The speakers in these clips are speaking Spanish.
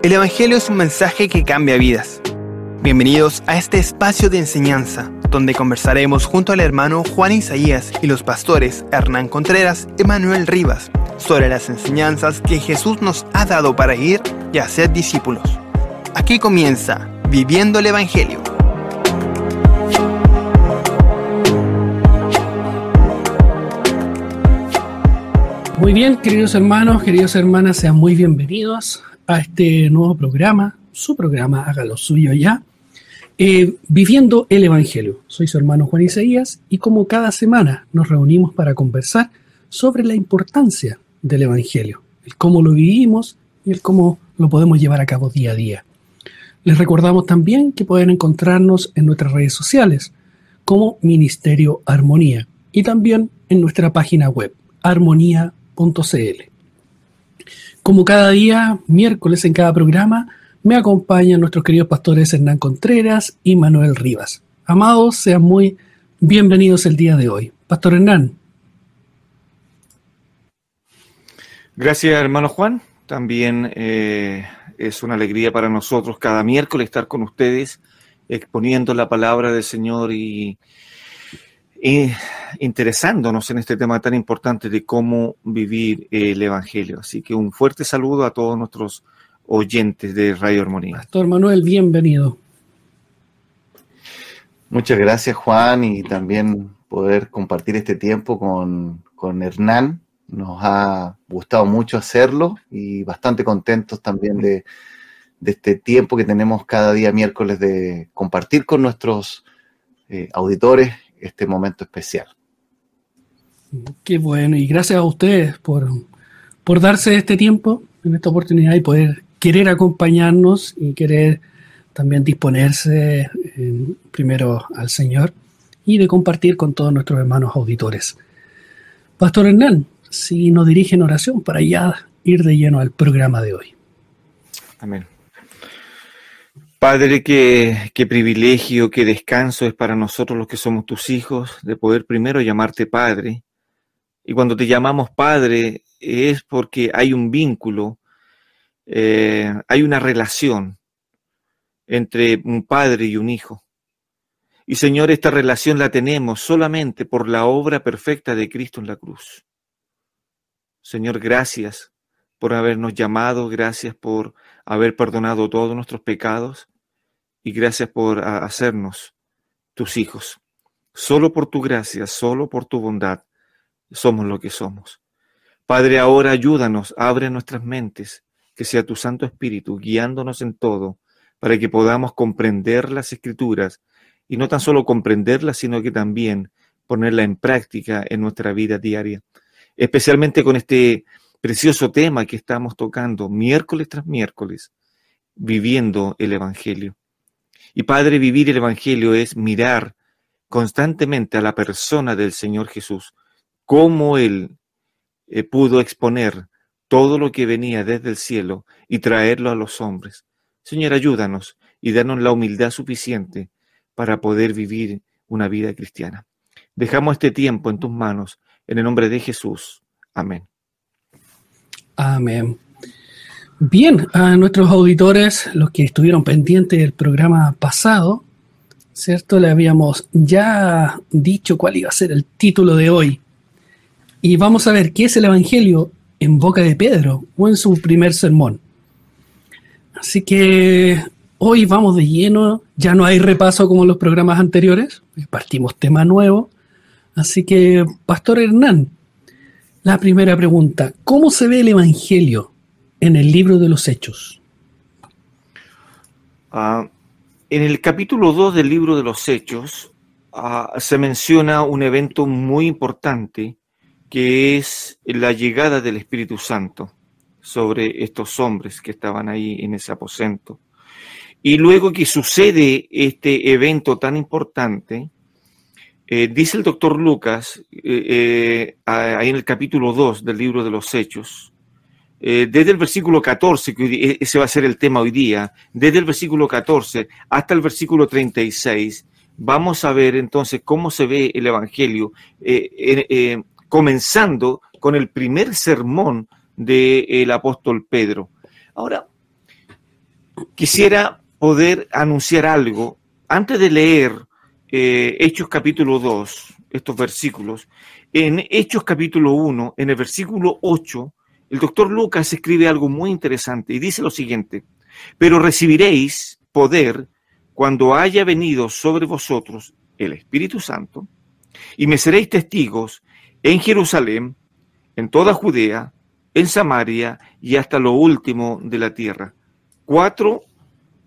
El Evangelio es un mensaje que cambia vidas. Bienvenidos a este espacio de enseñanza, donde conversaremos junto al hermano Juan Isaías y los pastores Hernán Contreras y Manuel Rivas sobre las enseñanzas que Jesús nos ha dado para ir y hacer discípulos. Aquí comienza Viviendo el Evangelio. Muy bien, queridos hermanos, queridas hermanas, sean muy bienvenidos a este nuevo programa, su programa, hágalo suyo ya, eh, Viviendo el Evangelio. Soy su hermano Juan Isaías y como cada semana nos reunimos para conversar sobre la importancia del Evangelio, el cómo lo vivimos y el cómo lo podemos llevar a cabo día a día. Les recordamos también que pueden encontrarnos en nuestras redes sociales como Ministerio Armonía y también en nuestra página web armonía como cada día, miércoles en cada programa, me acompañan nuestros queridos pastores Hernán Contreras y Manuel Rivas. Amados, sean muy bienvenidos el día de hoy. Pastor Hernán. Gracias, hermano Juan. También eh, es una alegría para nosotros cada miércoles estar con ustedes exponiendo la palabra del Señor y interesándonos en este tema tan importante de cómo vivir el Evangelio. Así que un fuerte saludo a todos nuestros oyentes de Radio Armonía. Pastor Manuel, bienvenido. Muchas gracias Juan y también poder compartir este tiempo con, con Hernán. Nos ha gustado mucho hacerlo y bastante contentos también de, de este tiempo que tenemos cada día miércoles de compartir con nuestros eh, auditores este momento especial. Qué bueno, y gracias a ustedes por, por darse este tiempo, en esta oportunidad y poder querer acompañarnos y querer también disponerse eh, primero al Señor y de compartir con todos nuestros hermanos auditores. Pastor Hernán, si nos dirige en oración para ya ir de lleno al programa de hoy. Amén. Padre, qué, privilegio, qué descanso es para nosotros los que somos tus hijos, de poder primero llamarte Padre. Y cuando te llamamos Padre es porque hay un vínculo, eh, hay una relación entre un padre y un hijo. Y Señor, esta relación la tenemos solamente por la obra perfecta de Cristo en la cruz. Señor, gracias por habernos llamado, gracias por haber perdonado todos nuestros pecados y gracias por hacernos tus hijos. Solo por tu gracia, solo por tu bondad, somos lo que somos. Padre, ahora ayúdanos, abre nuestras mentes, que sea tu Santo Espíritu guiándonos en todo, para que podamos comprender las escrituras y no tan solo comprenderlas, sino que también ponerla en práctica en nuestra vida diaria, especialmente con este precioso tema que estamos tocando miércoles tras miércoles, viviendo el Evangelio. Y Padre, vivir el Evangelio es mirar constantemente a la persona del Señor Jesús, cómo Él eh, pudo exponer todo lo que venía desde el cielo y traerlo a los hombres. Señor, ayúdanos y danos la humildad suficiente para poder vivir una vida cristiana. Dejamos este tiempo en tus manos, en el nombre de Jesús. Amén. Amén. Bien, a nuestros auditores, los que estuvieron pendientes del programa pasado, ¿cierto? Le habíamos ya dicho cuál iba a ser el título de hoy. Y vamos a ver qué es el Evangelio en boca de Pedro o en su primer sermón. Así que hoy vamos de lleno, ya no hay repaso como en los programas anteriores, partimos tema nuevo. Así que, Pastor Hernán, la primera pregunta, ¿cómo se ve el Evangelio en el libro de los Hechos? Ah, en el capítulo 2 del libro de los Hechos ah, se menciona un evento muy importante que es la llegada del Espíritu Santo sobre estos hombres que estaban ahí en ese aposento. Y luego que sucede este evento tan importante, eh, dice el doctor Lucas, eh, eh, ahí en el capítulo 2 del libro de los Hechos, desde el versículo 14, que e, ese va a ser el tema hoy día, desde el versículo 14 hasta el versículo 36, vamos a ver entonces cómo se ve el Evangelio, comenzando con el primer sermón del apóstol Pedro. Ahora, quisiera poder anunciar algo. Antes de leer eh, Hechos capítulo 2, estos versículos, en Hechos capítulo 1, en el versículo 8, el doctor Lucas escribe algo muy interesante y dice lo siguiente, pero recibiréis poder cuando haya venido sobre vosotros el Espíritu Santo, y me seréis testigos en Jerusalén, en toda Judea, en Samaria y hasta lo último de la tierra. Cuatro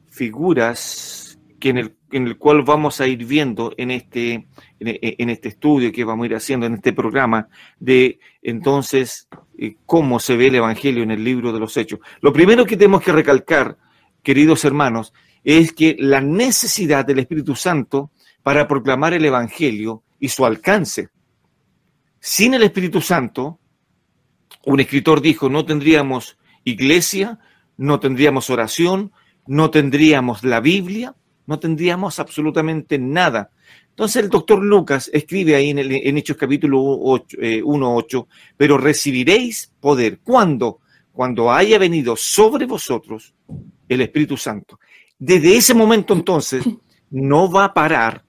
figuras que en el, en el cual vamos a ir viendo en este, en, este estudio que vamos a ir haciendo, en este programa, de entonces eh, cómo se ve el Evangelio en el libro de los Hechos. Lo primero que tenemos que recalcar, queridos hermanos, es que la necesidad del Espíritu Santo para proclamar el Evangelio y su alcance. Sin el Espíritu Santo, un escritor dijo, no tendríamos iglesia, no tendríamos oración, no tendríamos la Biblia, no tendríamos absolutamente nada. Entonces el doctor Lucas escribe ahí en, el, en Hechos capítulo 1.8, eh, pero recibiréis poder. ¿Cuándo? Cuando haya venido sobre vosotros el Espíritu Santo. Desde ese momento entonces no va a parar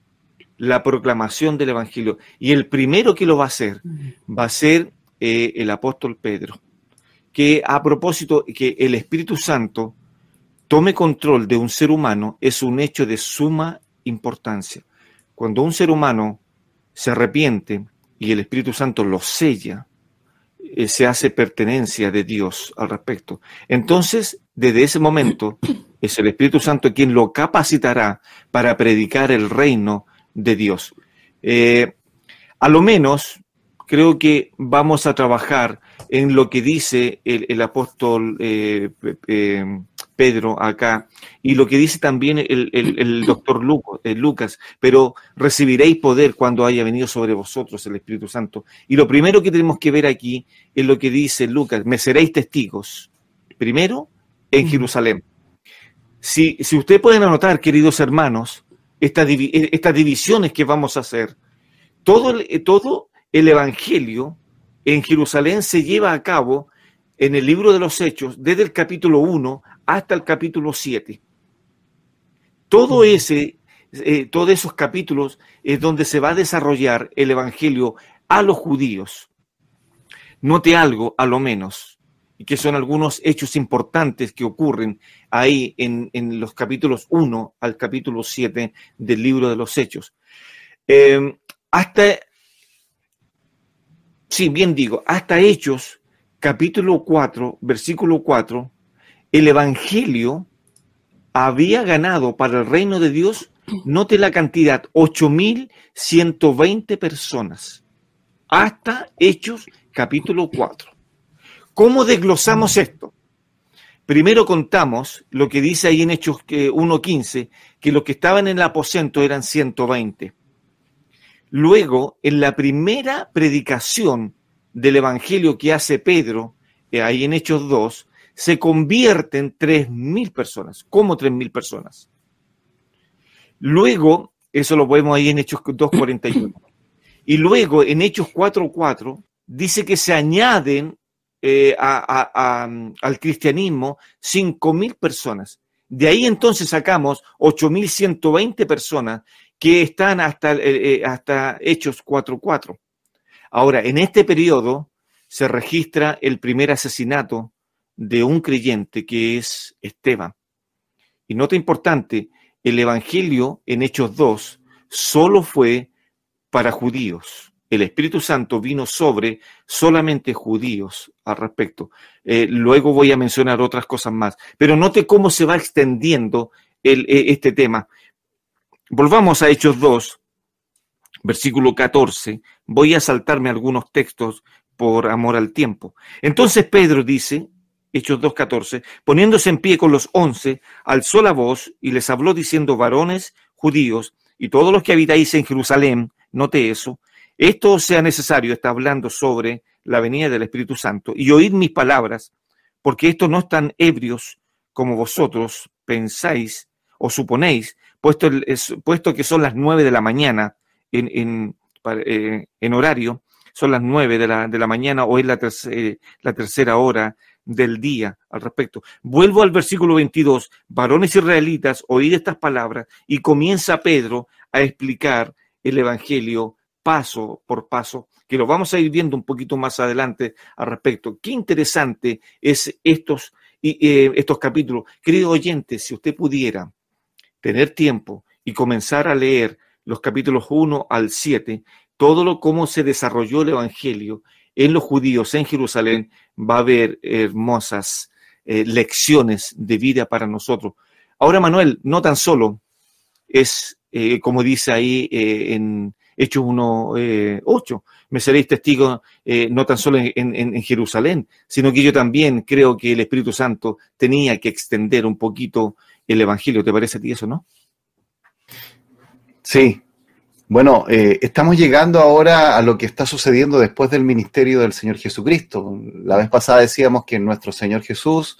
la proclamación del Evangelio. Y el primero que lo va a hacer va a ser eh, el apóstol Pedro, que a propósito, que el Espíritu Santo tome control de un ser humano es un hecho de suma importancia. Cuando un ser humano se arrepiente y el Espíritu Santo lo sella, eh, se hace pertenencia de Dios al respecto. Entonces, desde ese momento, es el Espíritu Santo quien lo capacitará para predicar el reino de Dios. Eh, a lo menos creo que vamos a trabajar en lo que dice el, apóstol eh, Pedro acá y lo que dice también el, doctor Lucas, pero recibiréis poder cuando haya venido sobre vosotros el Espíritu Santo. Y lo primero que tenemos que ver aquí es lo que dice Lucas, me seréis testigos, primero en Jerusalén. Si, si ustedes pueden anotar, queridos hermanos, eh, estas divisiones que vamos a hacer. Todo el, eh, todo el Evangelio en Jerusalén se lleva a cabo en el libro de los Hechos, desde el capítulo 1 hasta el capítulo 7. Todo ese, eh, todos esos capítulos es donde se va a desarrollar el Evangelio a los judíos. Note algo, a lo menos y que son algunos hechos importantes que ocurren ahí en, los capítulos 1 al capítulo 7 del libro de los hechos. Eh, hasta, sí, bien digo, hasta hechos, capítulo 4, versículo 4, el Evangelio había ganado para el reino de Dios, note la cantidad, 8.120 personas. Hasta Hechos capítulo 4. ¿Cómo desglosamos esto? Primero contamos lo que dice ahí en Hechos 1.15, que los que estaban en el aposento eran 120. Luego, en la primera predicación del Evangelio que hace Pedro, eh, ahí en Hechos 2, se convierten 3.000 personas. ¿Cómo 3.000 personas? Luego, eso lo vemos ahí en Hechos 2.41. Y luego, en Hechos 4.4, dice que se añaden eh, al cristianismo 5.000 personas. De ahí entonces sacamos 8.120 personas que están hasta, eh, eh, hasta Hechos 4.4. Ahora, en este periodo se registra el primer asesinato de un creyente que es Esteban. Y nota importante, el Evangelio en Hechos 2 solo fue para judíos el Espíritu Santo vino sobre solamente judíos al respecto. Eh, luego voy a mencionar otras cosas más, pero note cómo se va extendiendo el, eh, este tema. Volvamos a Hechos 2, versículo 14. Voy a saltarme algunos textos por amor al tiempo. Entonces Pedro dice, Hechos 2.14, poniéndose en pie con los once, alzó la voz y les habló diciendo, varones judíos y todos los que habitáis en Jerusalén, note eso, esto sea necesario, está hablando sobre la venida del Espíritu Santo, y oíd mis palabras, porque estos no están ebrios como vosotros pensáis o suponéis, puesto, puesto que son las nueve de la mañana en, eh, horario, son las nueve de la, mañana o es la, eh, la tercera hora del día al respecto. Vuelvo al versículo 22, varones israelitas, oíd estas palabras y comienza Pedro a explicar el Evangelio paso por paso, que lo vamos a ir viendo un poquito más adelante al respecto. Qué interesante es estos, eh, estos capítulos. Querido oyente, si usted pudiera tener tiempo y comenzar a leer los capítulos 1 al 7, todo lo cómo se desarrolló el Evangelio en los judíos en Jerusalén, va a haber hermosas eh, lecciones de vida para nosotros. Ahora, Manuel, no tan solo es, eh, como dice ahí eh, en Hechos 1.8, 8, me seréis testigo no tan solo en, en, Jerusalén, sino que yo también creo que el Espíritu Santo tenía que extender un poquito el Evangelio. ¿Te parece a ti eso, no? Sí, bueno, eh, estamos llegando ahora a lo que está sucediendo después del ministerio del Señor Jesucristo. La vez pasada decíamos que nuestro Señor Jesús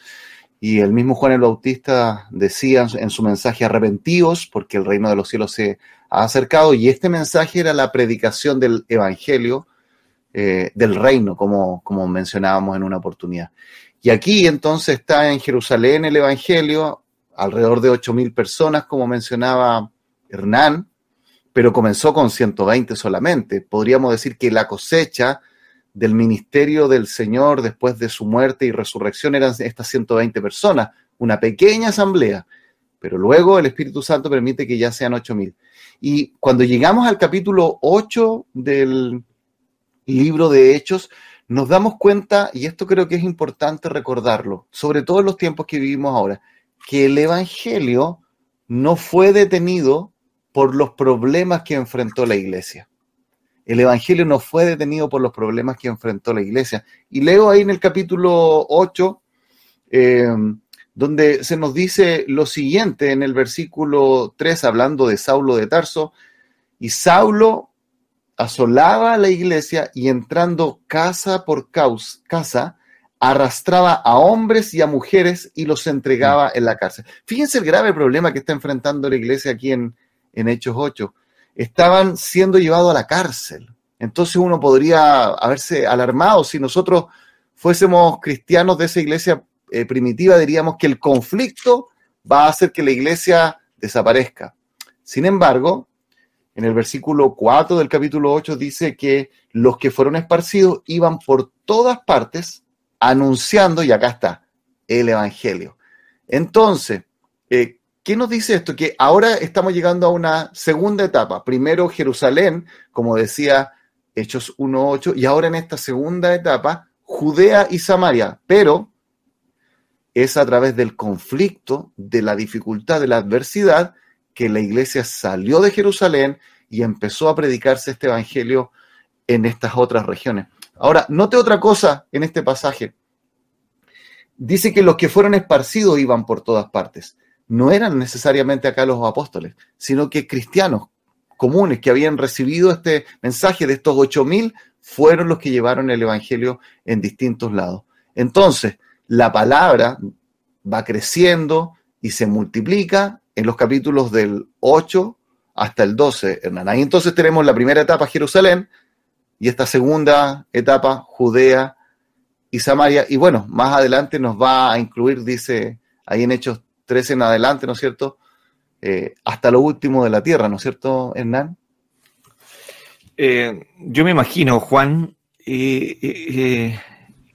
y el mismo Juan el Bautista decían en su mensaje arrepentidos porque el reino de los cielos se ha acercado y este mensaje era la predicación del Evangelio eh, del reino, como, como mencionábamos en una oportunidad. Y aquí entonces está en Jerusalén el Evangelio, alrededor de 8.000 personas, como mencionaba Hernán, pero comenzó con 120 solamente. Podríamos decir que la cosecha del ministerio del Señor después de su muerte y resurrección eran estas 120 personas, una pequeña asamblea, pero luego el Espíritu Santo permite que ya sean 8000. Y cuando llegamos al capítulo 8 del libro de Hechos, nos damos cuenta, y esto creo que es importante recordarlo, sobre todo en los tiempos que vivimos ahora, que el Evangelio no fue detenido por los problemas que enfrentó la iglesia. El Evangelio no fue detenido por los problemas que enfrentó la iglesia. Y leo ahí en el capítulo 8, eh, donde se nos dice lo siguiente en el versículo 3, hablando de Saulo de Tarso, y Saulo asolaba a la iglesia y entrando casa por casa, arrastraba a hombres y a mujeres y los entregaba en la cárcel. Fíjense el grave problema que está enfrentando la iglesia aquí en, en Hechos 8, estaban siendo llevados a la cárcel. Entonces uno podría haberse alarmado si nosotros fuésemos cristianos de esa iglesia eh, primitiva, diríamos que el conflicto va a hacer que la iglesia desaparezca. Sin embargo, en el versículo 4 del capítulo 8 dice que los que fueron esparcidos iban por todas partes anunciando, y acá está, el Evangelio. Entonces, eh, ¿Qué nos dice esto? Que ahora estamos llegando a una segunda etapa. Primero Jerusalén, como decía Hechos 1.8, y ahora en esta segunda etapa, Judea y Samaria. Pero es a través del conflicto, de la dificultad, de la adversidad, que la iglesia salió de Jerusalén y empezó a predicarse este evangelio en estas otras regiones. Ahora, note otra cosa en este pasaje. Dice que los que fueron esparcidos iban por todas partes no eran necesariamente acá los apóstoles, sino que cristianos comunes que habían recibido este mensaje de estos ocho mil fueron los que llevaron el Evangelio en distintos lados. Entonces, la palabra va creciendo y se multiplica en los capítulos del 8 hasta el 12, Hernán. Ahí entonces tenemos la primera etapa, Jerusalén, y esta segunda etapa, Judea y Samaria. Y bueno, más adelante nos va a incluir, dice ahí en Hechos 13 en adelante, ¿no es cierto? Eh, hasta lo último de la tierra, ¿no es cierto, Hernán? Eh, yo me imagino, Juan, eh,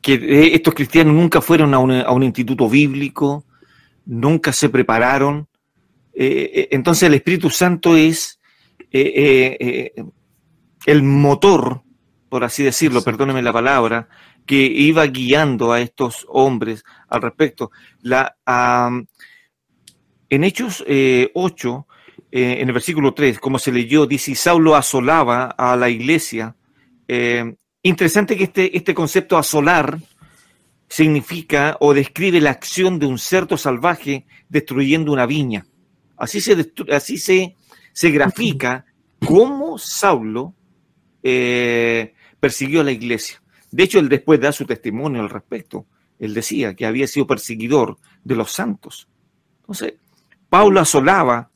que estos cristianos nunca fueron a un, instituto bíblico, nunca se prepararon. entonces el Espíritu Santo es el motor, por así decirlo, perdóneme la palabra, que iba guiando a estos hombres al respecto. La, en Hechos 8, eh, eh, en el versículo 3, como se leyó, dice, Saulo asolaba a la iglesia. Eh, interesante que este, este concepto asolar significa o describe la acción de un cerdo salvaje destruyendo una viña. Así se, así se, se grafica cómo Saulo persiguió a la iglesia. De hecho, él después da su testimonio al respecto. Él decía que había sido perseguidor de los santos. Entonces, Paula asolaba,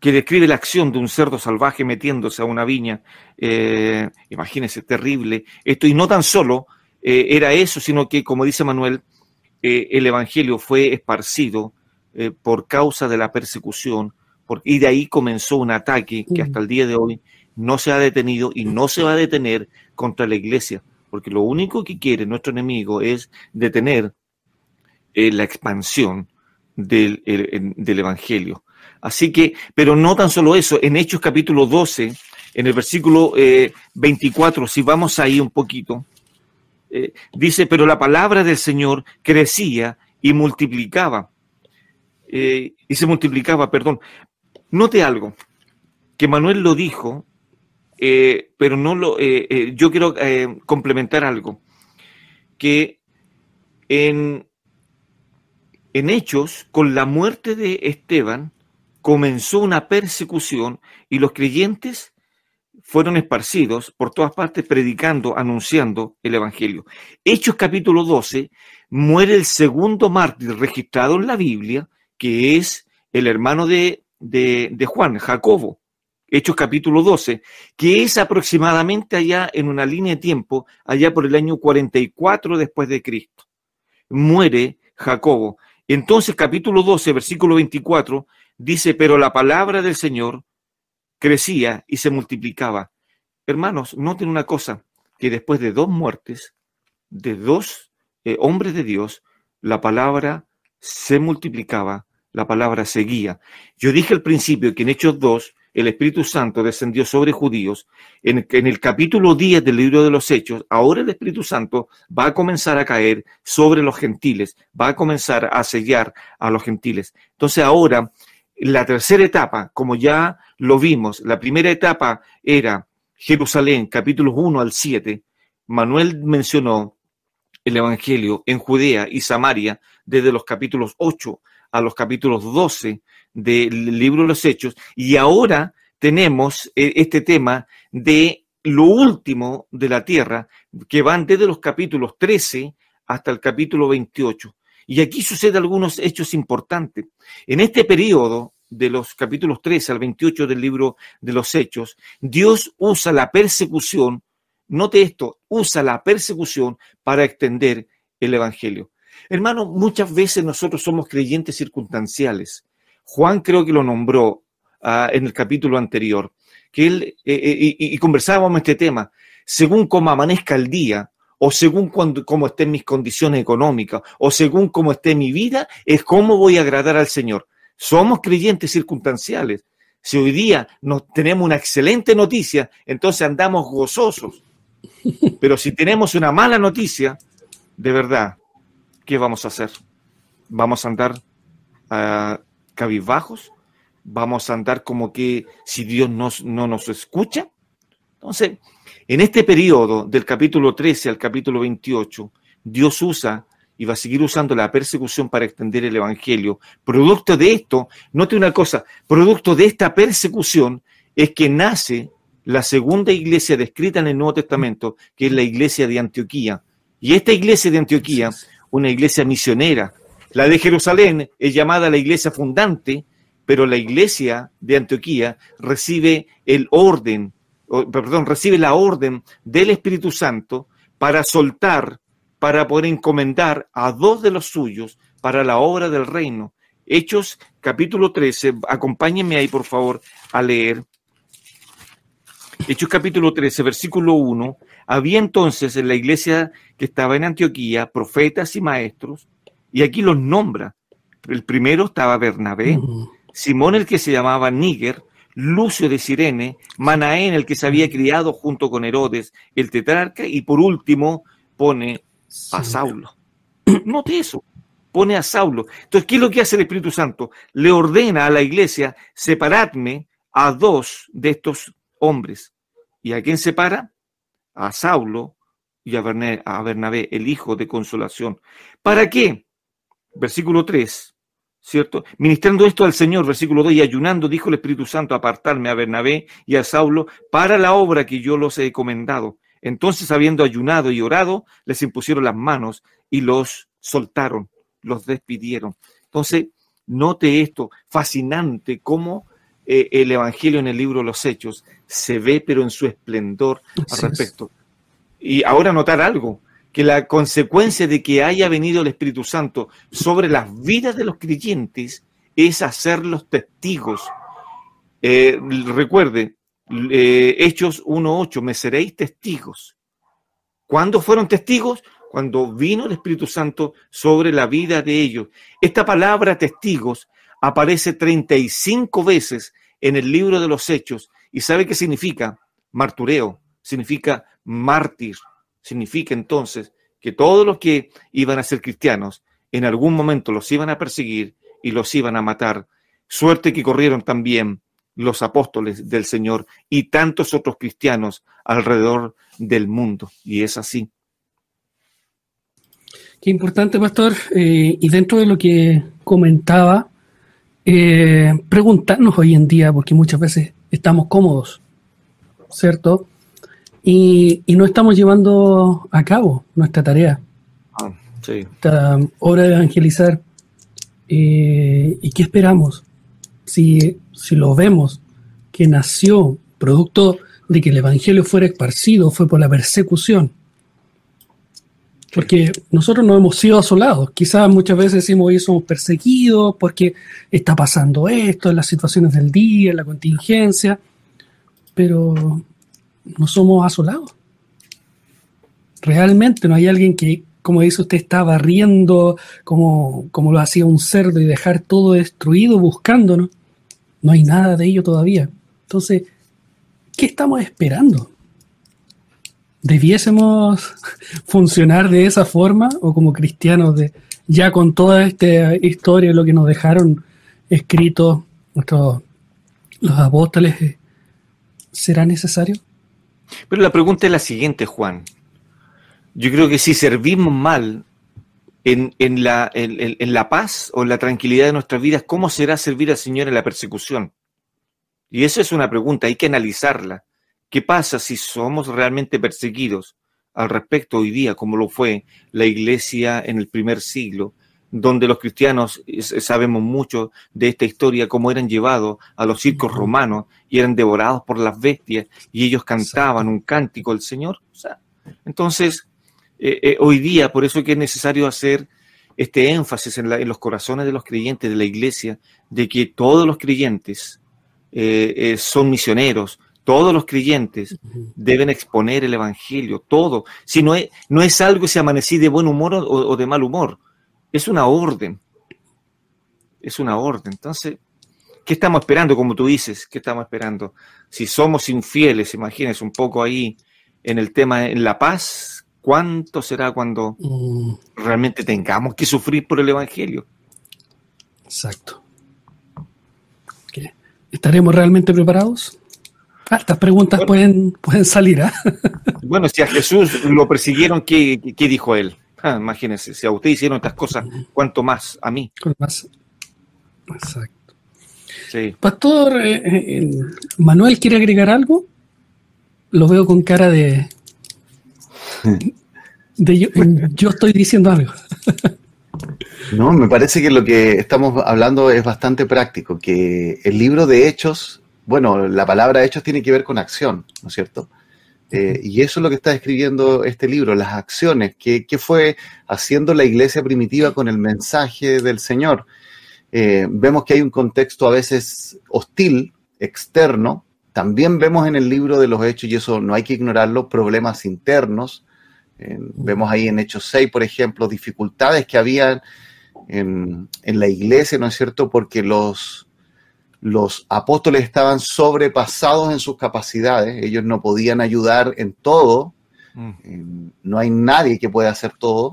que describe la acción de un cerdo salvaje metiéndose a una viña. Eh, imagínense, terrible esto. Y no tan solo eh, era eso, sino que, como dice Manuel, eh, el Evangelio fue esparcido eh, por causa de la persecución, y de ahí comenzó un ataque que hasta el día de hoy no se ha detenido y no se va a detener contra la iglesia, porque lo único que quiere nuestro enemigo es detener la expansión del, del, Evangelio. Así que, pero no tan solo eso, en Hechos capítulo 12, en el versículo 24, si vamos ahí un poquito, eh, dice, pero la palabra del Señor crecía y multiplicaba. Eh, y se multiplicaba, perdón. Note algo, que Manuel lo dijo, eh, pero no lo, yo quiero complementar algo, que en, en Hechos, con la muerte de Esteban, comenzó una persecución y los creyentes fueron esparcidos por todas partes predicando, anunciando el Evangelio. Hechos capítulo 12, muere el segundo mártir registrado en la Biblia, que es el hermano de, de, Juan, Jacobo. Hechos capítulo 12, que es aproximadamente allá en una línea de tiempo, allá por el año 44 después de Cristo. Muere Jacobo. Entonces capítulo 12, versículo 24, dice, pero la palabra del Señor crecía y se multiplicaba. Hermanos, noten una cosa, que después de dos muertes, de dos eh, hombres de Dios, la palabra se multiplicaba, la palabra seguía. Yo dije al principio que en Hechos 2 el Espíritu Santo descendió sobre judíos. En, el capítulo 10 del libro de los Hechos, ahora el Espíritu Santo va a comenzar a caer sobre los gentiles, va a comenzar a sellar a los gentiles. Entonces ahora la tercera etapa, como ya lo vimos, la primera etapa era Jerusalén, capítulos 1 al 7. Manuel mencionó el Evangelio en Judea y Samaria desde los capítulos 8 a los capítulos 12 del libro de los Hechos. Y ahora tenemos eh, este tema de lo último de la tierra, que van desde los capítulos 13 hasta el capítulo 28. Y aquí suceden algunos hechos importantes. En este periodo, de los capítulos 13 al 28 del libro de los Hechos, Dios usa la persecución, note esto, usa la persecución para extender el Evangelio. Hermano, muchas veces nosotros somos creyentes circunstanciales. Juan creo que lo nombró ah, en el capítulo anterior, que él, eh, eh, y, y, conversábamos este tema, según cómo amanezca el día, o según cuando, cómo estén mis condiciones económicas, o según cómo esté mi vida, es cómo voy a agradar al Señor. Somos creyentes circunstanciales. Si hoy día nos, tenemos una excelente noticia, entonces andamos gozosos. Pero si tenemos una mala noticia, de verdad, ¿qué vamos a hacer? ¿Vamos a andar uh, cabizbajos? ¿Vamos a andar como que si Dios nos, no nos escucha? Entonces, en este periodo del capítulo 13 al capítulo 28, Dios usa y va a seguir usando la persecución para extender el Evangelio. Producto de esto, note una cosa, producto de esta persecución es que nace la segunda iglesia descrita en el Nuevo Testamento, que es la iglesia de Antioquía. Y esta iglesia de Antioquía, una iglesia misionera, la de Jerusalén es llamada la iglesia fundante, pero la iglesia de Antioquía recibe el orden perdón, recibe la orden del Espíritu Santo para soltar, para poder encomendar a dos de los suyos para la obra del reino. Hechos capítulo 13, acompáñenme ahí por favor a leer. Hechos capítulo 13, versículo 1. Había entonces en la iglesia que estaba en Antioquía profetas y maestros, y aquí los nombra. El primero estaba Bernabé, Simón el que se llamaba Níger, Lucio de Sirene, Manaén, el que se había criado junto con Herodes, el tetrarca, y por último pone a Saulo. Note eso, pone a Saulo. Entonces, ¿qué es lo que hace el Espíritu Santo? Le ordena a la iglesia, separadme a dos de estos hombres. ¿Y a quién separa? A Saulo y a Bernabé, el hijo de consolación. ¿Para qué? Versículo 3 ¿cierto? Ministrando esto al Señor, versículo 2, y ayunando, dijo el Espíritu Santo, apartarme a Bernabé y a Saulo para la obra que yo los he encomendado. Entonces, habiendo ayunado y orado, les impusieron las manos y los soltaron, los despidieron. Entonces, note esto, fascinante cómo eh, el Evangelio en el libro de los Hechos se ve, pero en su esplendor al respecto. Y ahora notar algo, que la consecuencia de que haya venido el Espíritu Santo sobre las vidas de los creyentes es hacerlos testigos. Eh, recuerde, eh, Hechos 1.8, me seréis testigos. ¿Cuándo fueron testigos? Cuando vino el Espíritu Santo sobre la vida de ellos. Esta palabra testigos aparece 35 veces en el libro de los Hechos. ¿Y sabe qué significa? Martureo, significa mártir. Significa entonces que todos los que iban a ser cristianos en algún momento los iban a perseguir y los iban a matar. Suerte que corrieron también los apóstoles del Señor y tantos otros cristianos alrededor del mundo. Y es así. Qué importante, pastor. Eh, y dentro de lo que comentaba, eh, preguntarnos hoy en día, porque muchas veces estamos cómodos, ¿cierto? Y, no estamos llevando a cabo nuestra tarea. Ah, sí. Esta hora de evangelizar. Eh, ¿Y qué esperamos? Si, si lo vemos, que nació producto de que el Evangelio fuera esparcido, fue por la persecución. Porque nosotros no hemos sido asolados. Quizás muchas veces decimos, hoy somos perseguidos porque está pasando esto, en las situaciones del día, en la contingencia, pero no somos asolados. Realmente no hay alguien que, como dice usted, está barriendo como, como lo hacía un cerdo y dejar todo destruido buscándonos. No hay nada de ello todavía. Entonces, ¿qué estamos esperando? Debiésemos funcionar de esa forma o como cristianos de ya con toda esta historia lo que nos dejaron escrito nuestros los apóstoles eh, será necesario pero la pregunta es la siguiente Juan yo creo que si servimos mal en, la, en la paz o en la tranquilidad de nuestras vidas, ¿cómo será servir al Señor en la persecución? Y eso es una pregunta, hay que analizarla. ¿Qué pasa si somos realmente perseguidos al respecto hoy día, como lo fue la iglesia en el primer siglo, donde los cristianos sabemos mucho de esta historia, cómo eran llevados a los circos romanos y eran devorados por las bestias y ellos cantaban un cántico al Señor? entonces, eh, eh, hoy día, por eso que es necesario hacer este énfasis en, los corazones de los creyentes de la iglesia, de que todos los creyentes eh, son misioneros, todos los creyentes deben exponer el Evangelio, todo. Si no es, no es algo si amanecí de buen humor o, de mal humor, es una orden. Es una orden. Entonces, ¿qué estamos esperando? Como tú dices, ¿qué estamos esperando? Si somos infieles, imagínense un poco ahí en el tema, en la paz, ¿cuánto será cuando mm. realmente tengamos que sufrir por el Evangelio? Exacto. ¿Estaremos realmente preparados? Estas preguntas pueden, pueden salir. ¿ah? Bueno, si a Jesús lo persiguieron, ¿qué, dijo él? Ah, imagínense, si a usted hicieron estas cosas, ¿cuánto más a mí? Exacto. Pastor, eh, eh, ¿Manuel quiere agregar algo? Lo veo con cara de... de yo, yo estoy diciendo algo. No, me parece que lo que estamos hablando es bastante práctico, que el libro de Hechos bueno, la palabra hechos tiene que ver con acción, ¿no es cierto? Eh, y eso es lo que está escribiendo este libro, las acciones, que, fue haciendo la iglesia primitiva con el mensaje del Señor. Eh, vemos que hay un contexto a veces hostil, externo. También vemos en el libro de los hechos, y eso no hay que ignorarlo, problemas internos. vemos ahí en Hechos 6, por ejemplo, dificultades que había en, en la iglesia, ¿no es cierto? Porque los, los apóstoles estaban sobrepasados en sus capacidades, ellos no podían ayudar en todo, mm. eh, no hay nadie que pueda hacer todo.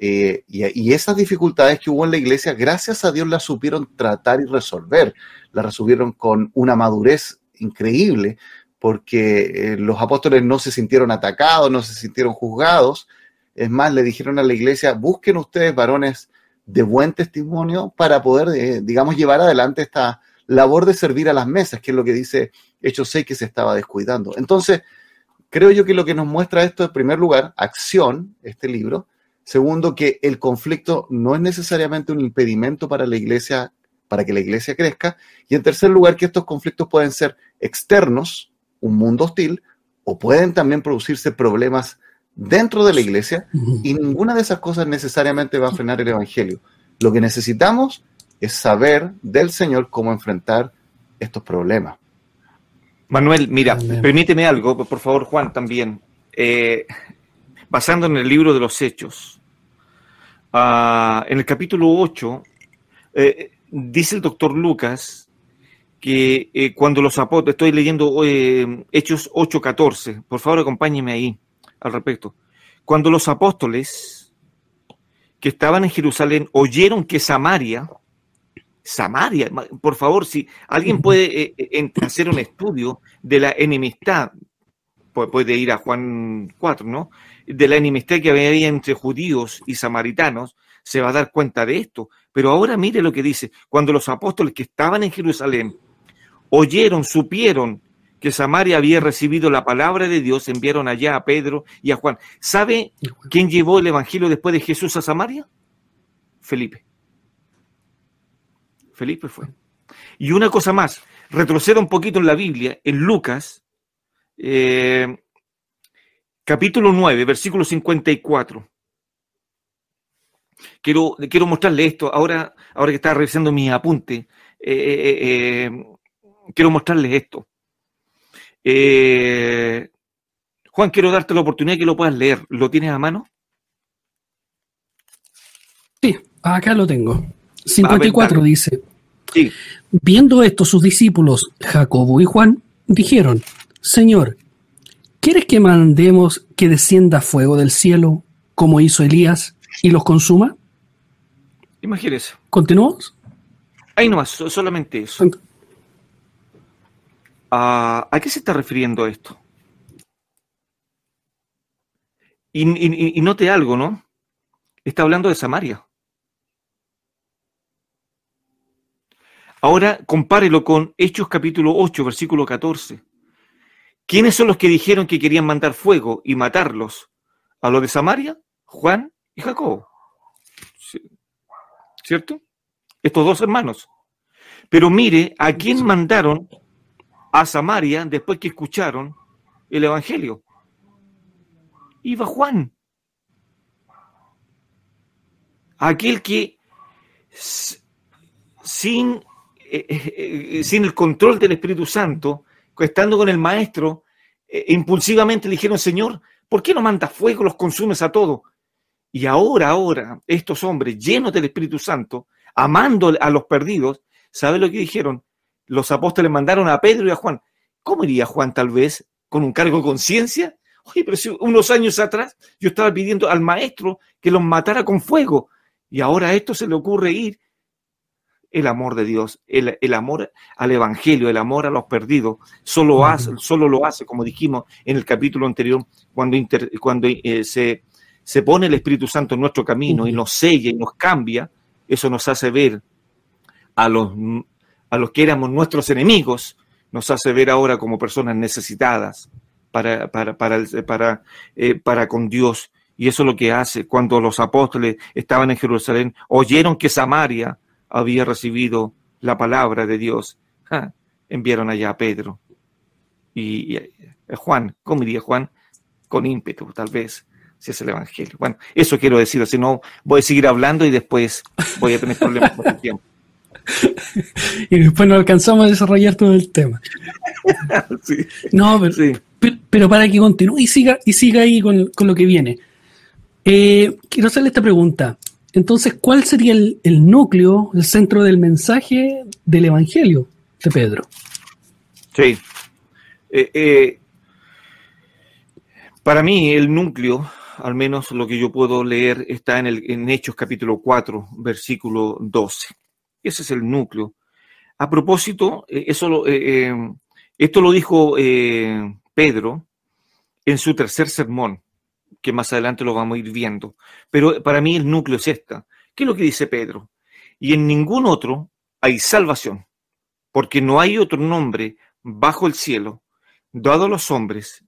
Eh, y, esas dificultades que hubo en la iglesia, gracias a Dios las supieron tratar y resolver, las resolvieron con una madurez increíble, porque eh, los apóstoles no se sintieron atacados, no se sintieron juzgados. Es más, le dijeron a la iglesia, busquen ustedes varones de buen testimonio para poder, digamos, llevar adelante esta, labor de servir a las mesas, que es lo que dice Hechos 6 que se estaba descuidando. Entonces, creo yo que lo que nos muestra esto, en primer lugar, acción, este libro. Segundo, que el conflicto no es necesariamente un impedimento para la iglesia, para que la iglesia crezca. Y en tercer lugar, que estos conflictos pueden ser externos, un mundo hostil, o pueden también producirse problemas dentro de la iglesia y ninguna de esas cosas necesariamente va a frenar el Evangelio. Lo que necesitamos es saber del Señor cómo enfrentar estos problemas. Manuel, mira, permíteme algo, por favor, Juan, también. Eh, basando en el libro de los Hechos, ah, en el capítulo 8, eh, dice el doctor Lucas que eh, cuando los apóstoles, estoy leyendo Hechos 8:14, por favor acompáñeme ahí al respecto. Cuando los apóstoles que estaban en Jerusalén oyeron que Samaria, Samaria, por favor, si alguien puede eh, eh, hacer un estudio de la enemistad, puede ir a Juan 4, ¿no? De la enemistad que había entre judíos y samaritanos, se va a dar cuenta de esto. Pero ahora mire lo que dice, cuando los apóstoles que estaban en Jerusalén oyeron, supieron que Samaria había recibido la palabra de Dios, enviaron allá a Pedro y a Juan. ¿Sabe quién llevó el Evangelio después de Jesús a Samaria? Felipe. Felipe fue. Y una cosa más, retroceda un poquito en la Biblia, en Lucas, eh, capítulo 9, versículo 54. Quiero, quiero mostrarle esto, ahora, ahora que estaba revisando mi apunte, eh, eh, quiero mostrarles esto. Eh, Juan, quiero darte la oportunidad que lo puedas leer. ¿Lo tienes a mano? Sí, acá lo tengo. 54 dice. Sí. Viendo esto, sus discípulos, Jacobo y Juan, dijeron, Señor, ¿quieres que mandemos que descienda fuego del cielo, como hizo Elías, y los consuma? Imagínese. ¿Continuamos? Ahí nomás, solamente eso. ¿A, qué se está refiriendo esto? Y, note algo, ¿no? Está hablando de Samaria. Ahora compárelo con Hechos capítulo 8, versículo 14. ¿Quiénes son los que dijeron que querían mandar fuego y matarlos? ¿A los de Samaria? Juan y Jacob. ¿Cierto? Estos dos hermanos. Pero mire, ¿a quién mandaron a Samaria después que escucharon el Evangelio. Iba Juan, aquel que sin, eh, eh, eh, sin el control del Espíritu Santo, estando con el Maestro, impulsivamente le dijeron, Señor, ¿por qué no mandas fuego, los consumes a todos? Y ahora, ahora, estos hombres llenos del Espíritu Santo, amando a los perdidos, ¿sabe lo que dijeron? los apóstoles mandaron a Pedro y a Juan. ¿Cómo iría Juan tal vez con un cargo de conciencia? Oye, pero si unos años atrás yo estaba pidiendo al maestro que los matara con fuego y ahora a esto se le ocurre ir. El amor de Dios, el, amor al Evangelio, el amor a los perdidos, solo, hace, solo lo hace, como dijimos en el capítulo anterior, cuando, cuando eh, se, se pone el Espíritu Santo en nuestro camino y nos sella y nos cambia, eso nos hace ver a los a los que éramos nuestros enemigos, nos hace ver ahora como personas necesitadas para, para, para, para, eh, para con Dios. Y eso es lo que hace cuando los apóstoles estaban en Jerusalén, oyeron que Samaria había recibido la palabra de Dios. enviaron allá a Pedro. Y, y, Juan, ¿cómo diría Juan? Con ímpetu, tal vez, si es el Evangelio. Bueno, eso quiero decir, si no voy a seguir hablando y después voy a tener problemas con el tiempo. y después no alcanzamos a desarrollar todo el tema. No, pero, para que continúe y siga, y siga ahí con, lo que viene. Eh, quiero hacerle esta pregunta. Entonces, ¿cuál sería el, núcleo, el centro del mensaje del Evangelio de Pedro? Sí. Eh, eh, para mí, el núcleo, al menos lo que yo puedo leer, está en, el, en Hechos capítulo 4, versículo 12. Ese es el núcleo. A propósito, eh, eso esto lo dijo Pedro en su tercer sermón, que más adelante lo vamos a ir viendo. Pero para mí el núcleo es esta. ¿Qué es lo que dice Pedro? Y en ningún otro hay salvación, porque no hay otro nombre bajo el cielo dado a los hombres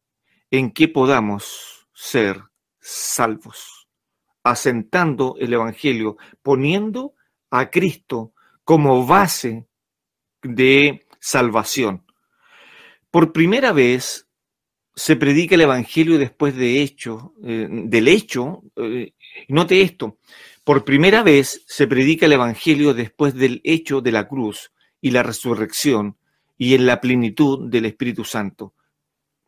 en que podamos ser salvos, asentando el Evangelio, poniendo a Cristo como base de salvación. Por primera vez se predica el Evangelio después de hecho, eh, del hecho, eh, note esto, por primera vez se predica el Evangelio después del hecho de la cruz y la resurrección y en la plenitud del Espíritu Santo.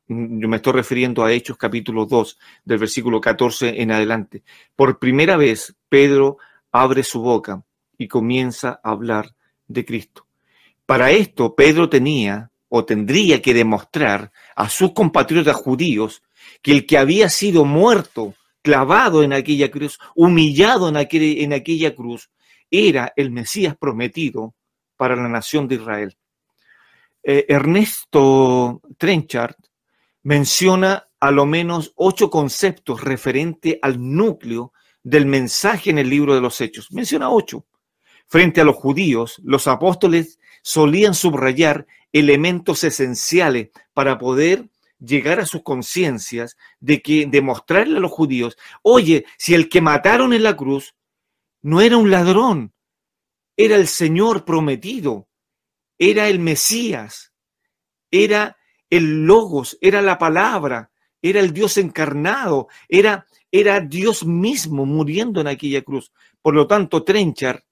Yo me estoy refiriendo a Hechos capítulo 2, del versículo 14 en adelante. Por primera vez, Pedro abre su boca y comienza a hablar de Cristo. Para esto, Pedro tenía o tendría que demostrar a sus compatriotas judíos que el que había sido muerto, clavado en aquella cruz, humillado en, aquella cruz, era el Mesías prometido para la nación de Israel. Eh, Ernesto Trenchard menciona a lo menos ocho conceptos referente al núcleo del mensaje en el libro de los Hechos. Menciona ocho. Frente a los judíos, los apóstoles solían subrayar elementos esenciales para poder llegar a sus conciencias de que demostrarle a los judíos, oye, si el que mataron en la cruz no era un ladrón, era el Señor prometido, era el Mesías, era el Logos, era la palabra, era el Dios encarnado, era, era Dios mismo muriendo en aquella cruz. Por lo tanto, Trenchard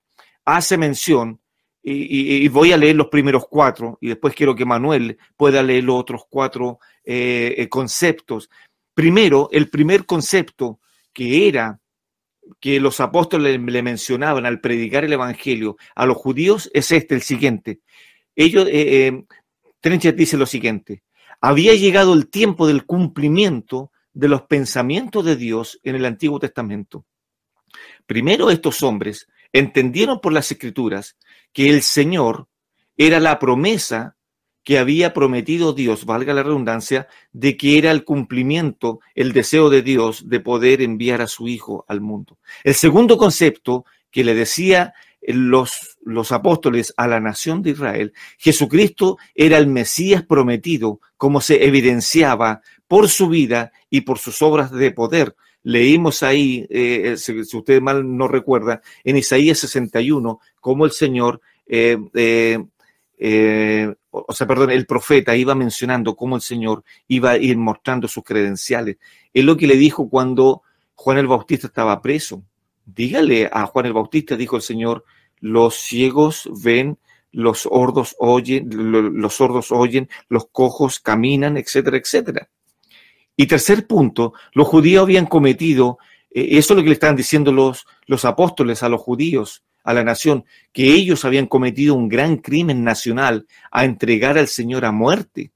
hace mención, y, voy a leer los primeros cuatro, y después quiero que Manuel pueda leer los otros cuatro eh, eh, conceptos. Primero, el primer concepto que era que los apóstoles le mencionaban al predicar el Evangelio a los judíos es este, el siguiente. Ellos, eh, Trenchard dice lo siguiente, había llegado el tiempo del cumplimiento de los pensamientos de Dios en el Antiguo Testamento. Primero estos hombres entendieron por las escrituras que el Señor era la promesa que había prometido Dios, valga la redundancia, de que era el cumplimiento, el deseo de Dios de poder enviar a su Hijo al mundo. El segundo concepto que le decía los, los apóstoles a la nación de Israel, Jesucristo era el Mesías prometido, como se evidenciaba por su vida y por sus obras de poder. Leímos ahí, eh, si, usted mal no recuerda, en Isaías 61, cómo el Señor, eh, eh, o sea, perdón, el profeta iba mencionando cómo el Señor iba a ir mostrando sus credenciales. Es lo que le dijo cuando Juan el Bautista estaba preso. Dígale a Juan el Bautista, dijo el Señor, los ciegos ven, los sordos oyen, los sordos oyen, los cojos caminan, etcétera, etcétera. Y tercer punto, los judíos habían cometido, eh, eso es lo que le estaban diciendo los, los apóstoles a los judíos, a la nación, que ellos habían cometido un gran crimen nacional a entregar al Señor a muerte.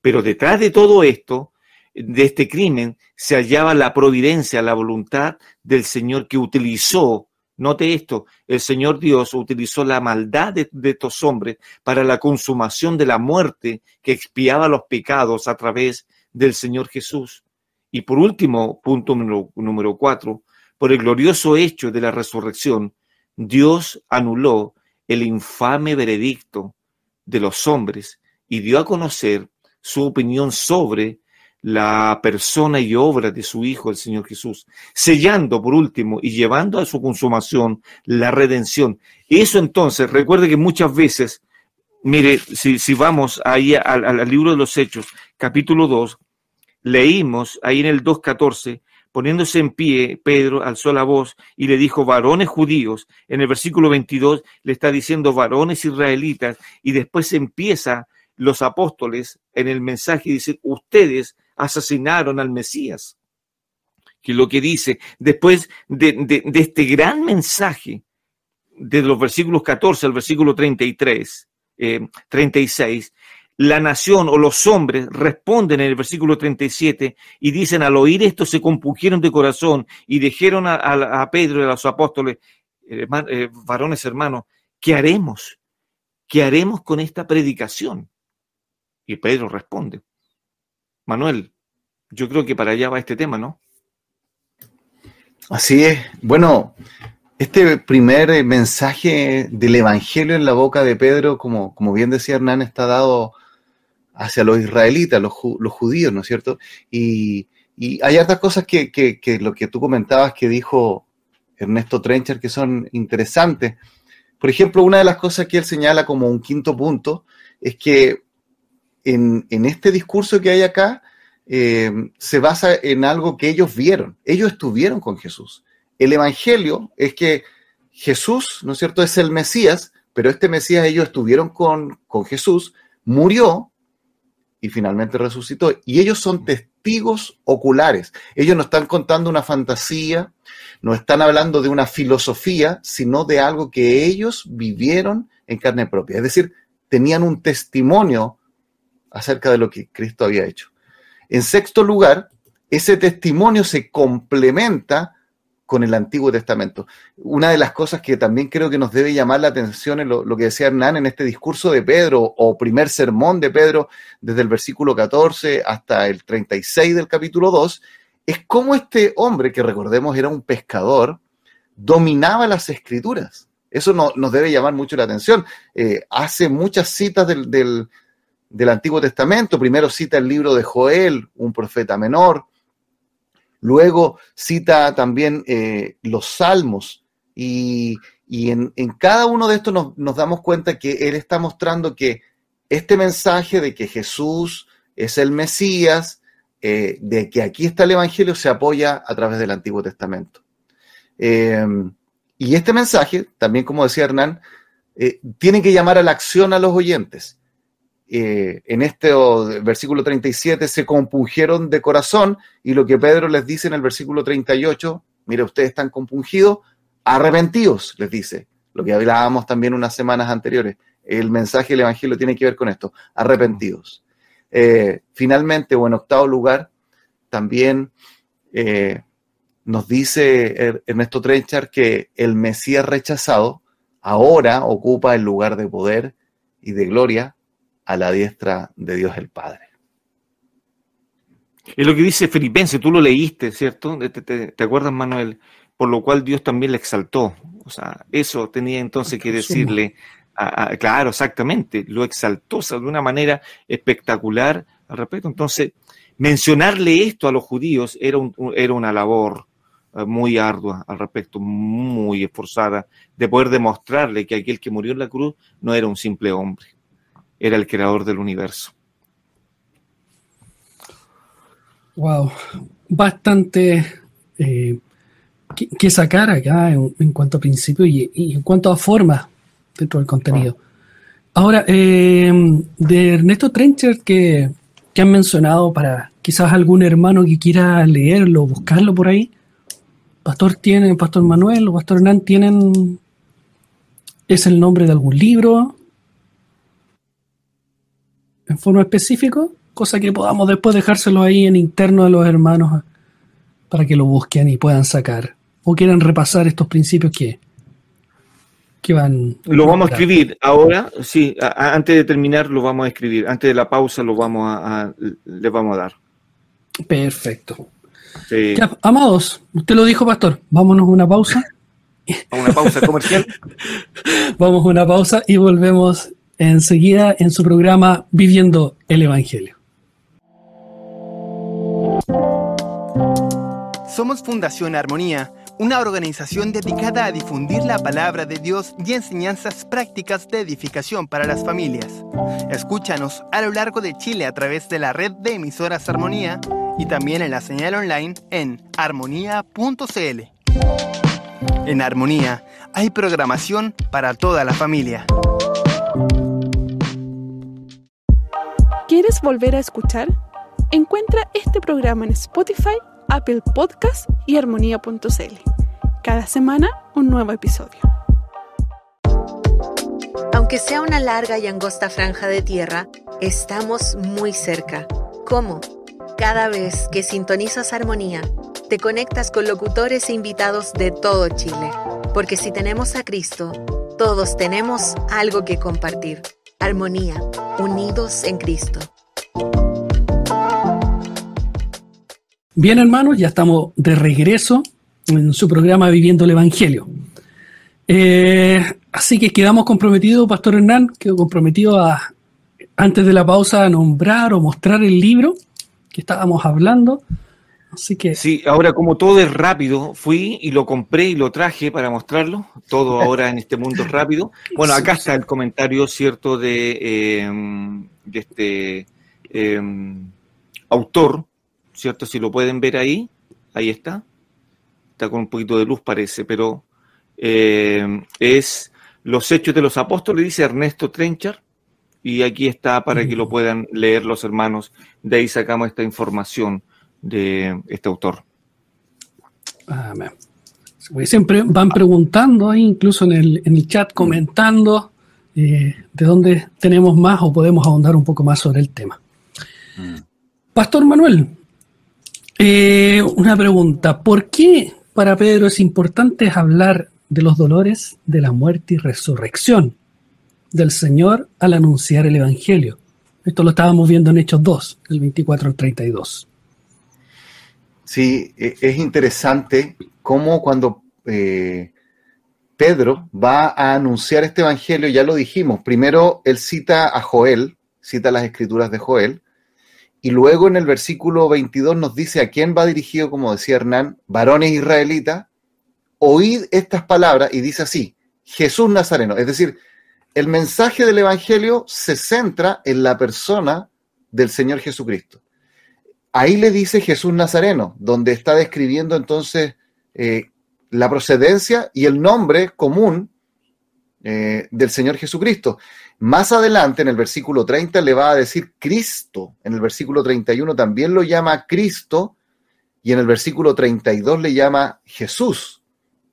Pero detrás de todo esto, de este crimen, se hallaba la providencia, la voluntad del Señor que utilizó, note esto, el Señor Dios utilizó la maldad de, estos hombres para la consumación de la muerte que expiaba los pecados a través del Señor Jesús. Y por último, punto número, cuatro, por el glorioso hecho de la resurrección, Dios anuló el infame veredicto de los hombres y dio a conocer su opinión sobre la persona y obra de su Hijo, el Señor Jesús, sellando por último y llevando a su consumación la redención. Eso entonces, recuerde que muchas veces, mire, si, vamos ahí al, libro de los Hechos, capítulo 2, leímos ahí en el 2.14, Poniéndose en pie, Pedro alzó la voz y le dijo, varones judíos. En el versículo 22 le está diciendo varones israelitas y después empieza los apóstoles en el mensaje y dicen, ustedes asesinaron al Mesías. Que lo que dice, después de, este gran mensaje, de los versículos 14 al versículo 33, 36, eh, la nación o los hombres responden en el versículo 37 y dicen, al oír esto se compugieron de corazón y dijeron a, Pedro y a los apóstoles, eh, varones hermanos, ¿qué haremos? ¿Qué haremos con esta predicación? Y Pedro responde, Manuel, yo creo que para allá va este tema, ¿no? Así es. Bueno, este primer mensaje del Evangelio en la boca de Pedro, como, como bien decía Hernán, está dado hacia los israelitas, los, judíos, ¿no es cierto? Y, hay otras cosas que, lo que tú comentabas que dijo Ernesto Trencher que son interesantes. Por ejemplo, una de las cosas que él señala como un quinto punto es que en, este discurso que hay acá, eh, se basa en algo que ellos vieron. Ellos estuvieron con Jesús. El Evangelio es que Jesús, ¿no es cierto?, es el Mesías, pero este Mesías ellos estuvieron con Jesús, murió y finalmente resucitó. Y ellos son testigos oculares. Ellos no están contando una fantasía, no están hablando de una filosofía, sino de algo que ellos vivieron en carne propia. Es decir, tenían un testimonio acerca de lo que Cristo había hecho. En sexto lugar, ese testimonio se complementa con el Antiguo Testamento. Una de las cosas que también creo que nos debe llamar la atención es lo, que decía Hernán en este discurso de Pedro o primer sermón de Pedro, desde el versículo 14 hasta el 36 del capítulo 2, es cómo este hombre, que recordemos era un pescador, dominaba las escrituras. Eso nos debe llamar mucho la atención. Eh, hace muchas citas del Antiguo Testamento. Primero cita el libro de Joel, un profeta menor. Luego cita también eh, los salmos y, en, cada uno de estos nos, damos cuenta que él está mostrando que este mensaje de que Jesús es el Mesías, eh, de que aquí está el Evangelio, se apoya a través del Antiguo Testamento. Eh, y este mensaje, también como decía Hernán, tiene que llamar a la acción a los oyentes. Eh, en este versículo 37 se compungieron de corazón y lo que Pedro les dice en el versículo 38, mire, ustedes están compungidos, arrepentidos, les dice, lo que hablábamos también unas semanas anteriores. El mensaje del Evangelio tiene que ver con esto, arrepentidos. Eh, finalmente, o en octavo lugar, también eh, nos dice Ernesto Trenchard que el Mesías rechazado ahora ocupa el lugar de poder y de gloria a la diestra de Dios el Padre. Es lo que dice Filipenses, tú lo leíste, ¿cierto? ¿Te, acuerdas, Manuel? Por lo cual Dios también le exaltó. O sea, eso tenía entonces que decirle, claro, exactamente, lo exaltó de una manera espectacular al respecto. Entonces, mencionarle esto a los judíos era, era una labor eh, muy ardua al respecto, muy esforzada, de poder demostrarle que aquel que murió en la cruz no era un simple hombre era el creador del universo. Wow, bastante eh, que, sacar acá en, cuanto a principio y, en cuanto a forma dentro del contenido. Ahora, eh, de Ernesto Trencher que, que, han mencionado para quizás algún hermano que quiera leerlo, buscarlo por ahí. Pastor tiene, Pastor Manuel o Pastor Hernán tienen, es el nombre de algún libro, en forma específica, cosa que podamos después dejárselo ahí en interno de los hermanos para que lo busquen y puedan sacar o quieran repasar estos principios que, que van. Lo vamos a escribir ahora, sí, antes de terminar lo vamos a escribir, antes de la pausa lo vamos a, les vamos a dar. Perfecto. amados, usted lo dijo, pastor, vámonos a una pausa. A una pausa comercial. vamos a una pausa y volvemos enseguida en su programa Viviendo el Evangelio. Somos Fundación Armonía, una organización dedicada a difundir la palabra de Dios y enseñanzas prácticas de edificación para las familias. Escúchanos a lo largo de Chile a través de la red de emisoras Armonía y también en la señal online en armonía.cl. En Armonía hay programación para toda la familia. ¿Quieres volver a escuchar? Encuentra este programa en Spotify, Apple Podcast y armonía.cl. Cada semana un nuevo episodio. Aunque sea una larga y angosta franja de tierra, estamos muy cerca. ¿Cómo? Cada vez que sintonizas Armonía, te conectas con locutores e invitados de todo Chile. Porque si tenemos a Cristo, todos tenemos algo que compartir. Armonía, unidos en Cristo. Bien, hermanos, ya estamos de regreso en su programa Viviendo el Evangelio. Eh, así que quedamos comprometidos, Pastor Hernán, quedó comprometido a, antes de la pausa, a nombrar o mostrar el libro que estábamos hablando. Así que. Sí, ahora como todo es rápido, fui y lo compré y lo traje para mostrarlo. Todo ahora en este mundo es rápido. Bueno, acá está el comentario, ¿cierto?, de, em, este em, autor, ¿cierto? Si lo pueden ver ahí, ahí está. Está con un poquito de luz parece, pero eh, es Los Hechos de los Apóstoles, dice Ernesto Trenchar, y aquí está para que lo puedan leer los hermanos. De ahí sacamos esta información de este autor. Amén. Siempre van preguntando ahí, incluso en el, en el chat, comentando eh, de dónde tenemos más o podemos ahondar un poco más sobre el tema. Mm. Pastor Manuel, eh, una pregunta. ¿Por qué para Pedro es importante hablar de los dolores de la muerte y resurrección del Señor al anunciar el Evangelio? Esto lo estábamos viendo en Hechos 2, el 24 al 32. Sí, e, es interesante cómo cuando eh, Pedro va a anunciar este evangelio, ya lo dijimos, primero él cita a Joel, cita las escrituras de Joel, y luego en el versículo 22 nos dice a quién va dirigido, como decía Hernán, varones israelitas, oíd estas palabras y dice así, Jesús Nazareno. Es decir, el mensaje del Evangelio se centra en la persona del Señor Jesucristo. Ahí le dice Jesús Nazareno, donde está describiendo entonces eh, la procedencia y el nombre común eh, del Señor Jesucristo. Más adelante, en el versículo 30, le va a decir Cristo. En el versículo 31 también lo llama Cristo. Y en el versículo 32 le llama Jesús.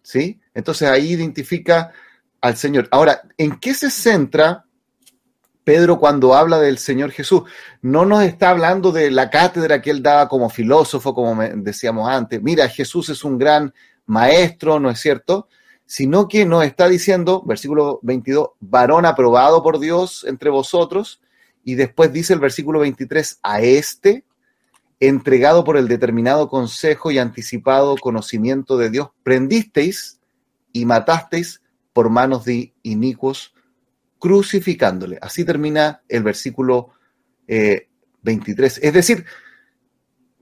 ¿Sí? Entonces ahí identifica al Señor. Ahora, ¿en qué se centra Pedro cuando habla del Señor Jesús? No nos está hablando de la cátedra que él daba como filósofo, como decíamos antes. Mira, Jesús es un gran maestro, ¿no es cierto? Sino que nos está diciendo, versículo 22, varón aprobado por Dios entre vosotros, y después dice el versículo 23, a este, entregado por el determinado consejo y anticipado conocimiento de Dios, prendisteis y matasteis por manos de inicuos, crucificándole. Así termina el versículo 23. Eh, es decir,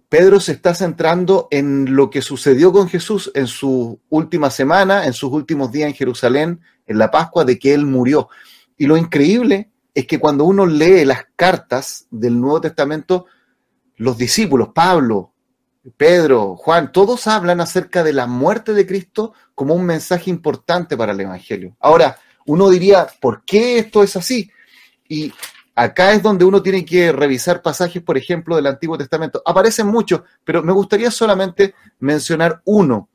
Pedro se está centrando en lo que sucedió con Jesús en su última semana, en sus últimos días en Jerusalén, en la Pascua, de que Él murió. Y lo increíble es que cuando uno lee las cartas del Nuevo Testamento, los discípulos, Pablo, Pedro, Juan, todos hablan acerca de la muerte de Cristo como un mensaje importante para el Evangelio. Ahora, uno diría, ¿por qué esto es así? Y Acá es donde uno tiene que revisar pasajes, por ejemplo, del Antiguo Testamento. Aparecen muchos, pero me gustaría solamente mencionar uno.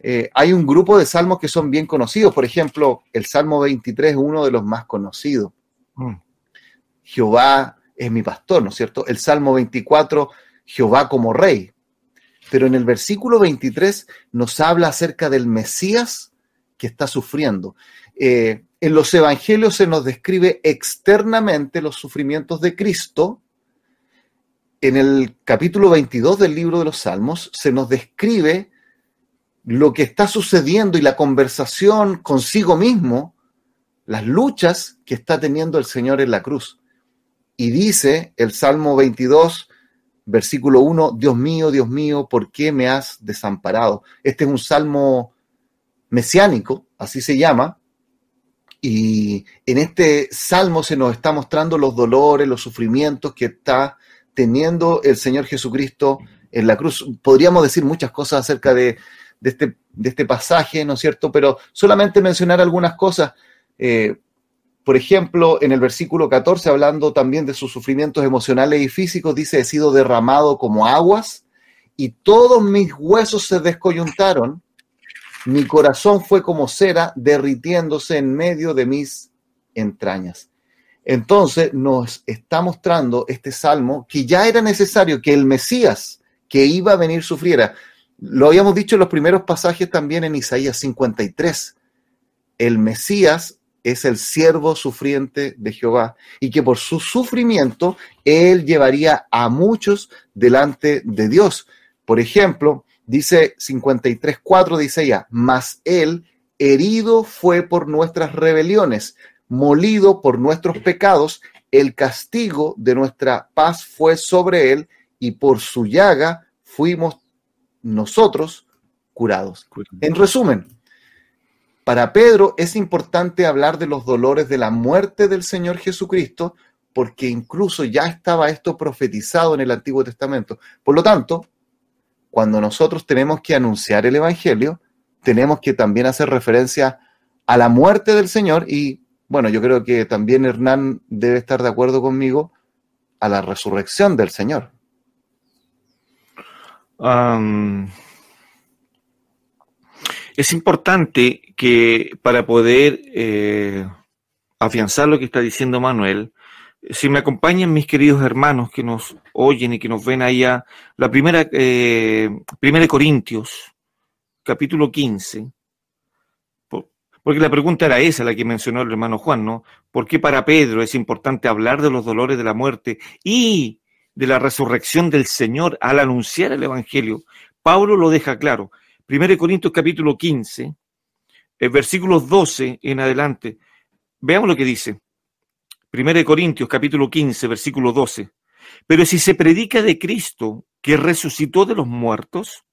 Eh, hay un grupo de salmos que son bien conocidos. Por ejemplo, el Salmo 23 es uno de los más conocidos. Mm. Jehová es mi pastor, ¿no es cierto? El Salmo 24, Jehová como rey. Pero en el versículo 23 nos habla acerca del Mesías que está sufriendo. Eh, en los evangelios se nos describe externamente los sufrimientos de Cristo. En el capítulo 22 del libro de los Salmos se nos describe lo que está sucediendo y la conversación consigo mismo, las luchas que está teniendo el Señor en la cruz. Y dice el Salmo 22, versículo 1, Dios mío, Dios mío, ¿por qué me has desamparado? Este es un salmo mesiánico, así se llama, y en este salmo se nos está mostrando los dolores, los sufrimientos que está teniendo el Señor Jesucristo en la cruz. Podríamos decir muchas cosas acerca de, este, este, pasaje, ¿no es cierto? Pero solamente mencionar algunas cosas. Eh, por ejemplo, en el versículo 14, hablando también de sus sufrimientos emocionales y físicos, dice, he sido derramado como aguas y todos mis huesos se descoyuntaron mi corazón fue como cera derritiéndose en medio de mis entrañas. Entonces nos está mostrando este salmo que ya era necesario que el Mesías que iba a venir sufriera. Lo habíamos dicho en los primeros pasajes también en Isaías 53. El Mesías es el siervo sufriente de Jehová y que por su sufrimiento él llevaría a muchos delante de Dios. Por ejemplo, Dice 53.4, dice ella, mas él herido fue por nuestras rebeliones, molido por nuestros pecados, el castigo de nuestra paz fue sobre él y por su llaga fuimos nosotros curados. En resumen, para Pedro es importante hablar de los dolores de la muerte del Señor Jesucristo porque incluso ya estaba esto profetizado en el Antiguo Testamento. Por lo tanto, cuando nosotros tenemos que anunciar el Evangelio, tenemos que también hacer referencia a la muerte del Señor y, bueno, yo creo que también Hernán debe estar de acuerdo conmigo a la resurrección del Señor. es importante que para poder eh, afianzar lo que está diciendo Manuel, si me acompañan mis queridos hermanos que nos oyen y que nos ven allá, la primera, eh, primera de Corintios, capítulo 15, porque la pregunta era esa, la que mencionó el hermano Juan, ¿no? ¿Por qué para Pedro es importante hablar de los dolores de la muerte y de la resurrección del Señor al anunciar el Evangelio? Pablo lo deja claro. 1 Corintios capítulo 15, el versículos 12 en adelante. Veamos lo que dice. 1 Corintios capítulo 15, versículo 12. Pero si se predica de Cristo que resucitó de los muertos,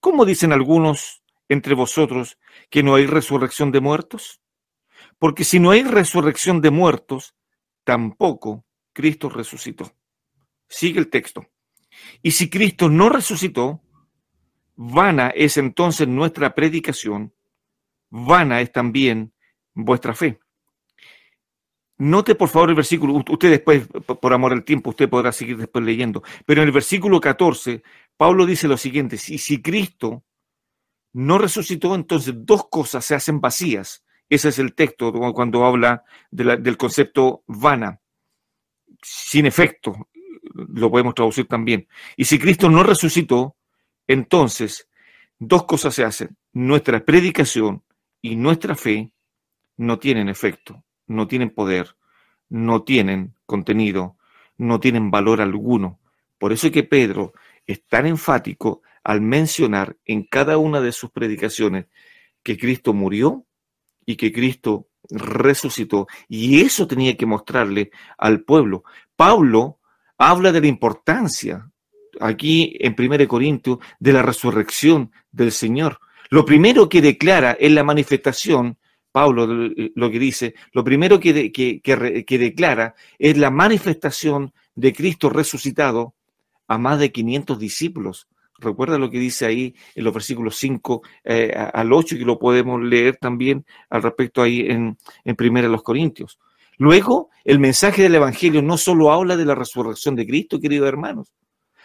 ¿cómo dicen algunos entre vosotros que no hay resurrección de muertos? Porque si no hay resurrección de muertos, tampoco Cristo resucitó. Sigue el texto. Y si Cristo no resucitó, vana es entonces nuestra predicación, vana es también vuestra fe. Note por favor el versículo, usted después, por amor al tiempo, usted podrá seguir después leyendo, pero en el versículo 14, Pablo dice lo siguiente, si, si Cristo no resucitó, entonces dos cosas se hacen vacías. Ese es el texto cuando habla del concepto vana, sin efecto, lo podemos traducir también. Y si Cristo no resucitó, entonces dos cosas se hacen. Nuestra predicación y nuestra fe no tienen efecto, no tienen poder, no tienen contenido, no tienen valor alguno. Por eso es que Pedro es tan enfático al mencionar en cada una de sus predicaciones que Cristo murió y que Cristo resucitó. Y eso tenía que mostrarle al pueblo. Pablo habla de la importancia aquí en 1 Corintios de la resurrección del Señor. Lo primero que declara es la manifestación, Pablo lo que dice, lo primero que, que declara es la manifestación de Cristo resucitado a más de 500 discípulos. Recuerda lo que dice ahí en los versículos 5 eh, al 8, que lo podemos leer también al respecto ahí en, en Primera de los Corintios. Luego, el mensaje del Evangelio no solo habla de la resurrección de Cristo, queridos hermanos,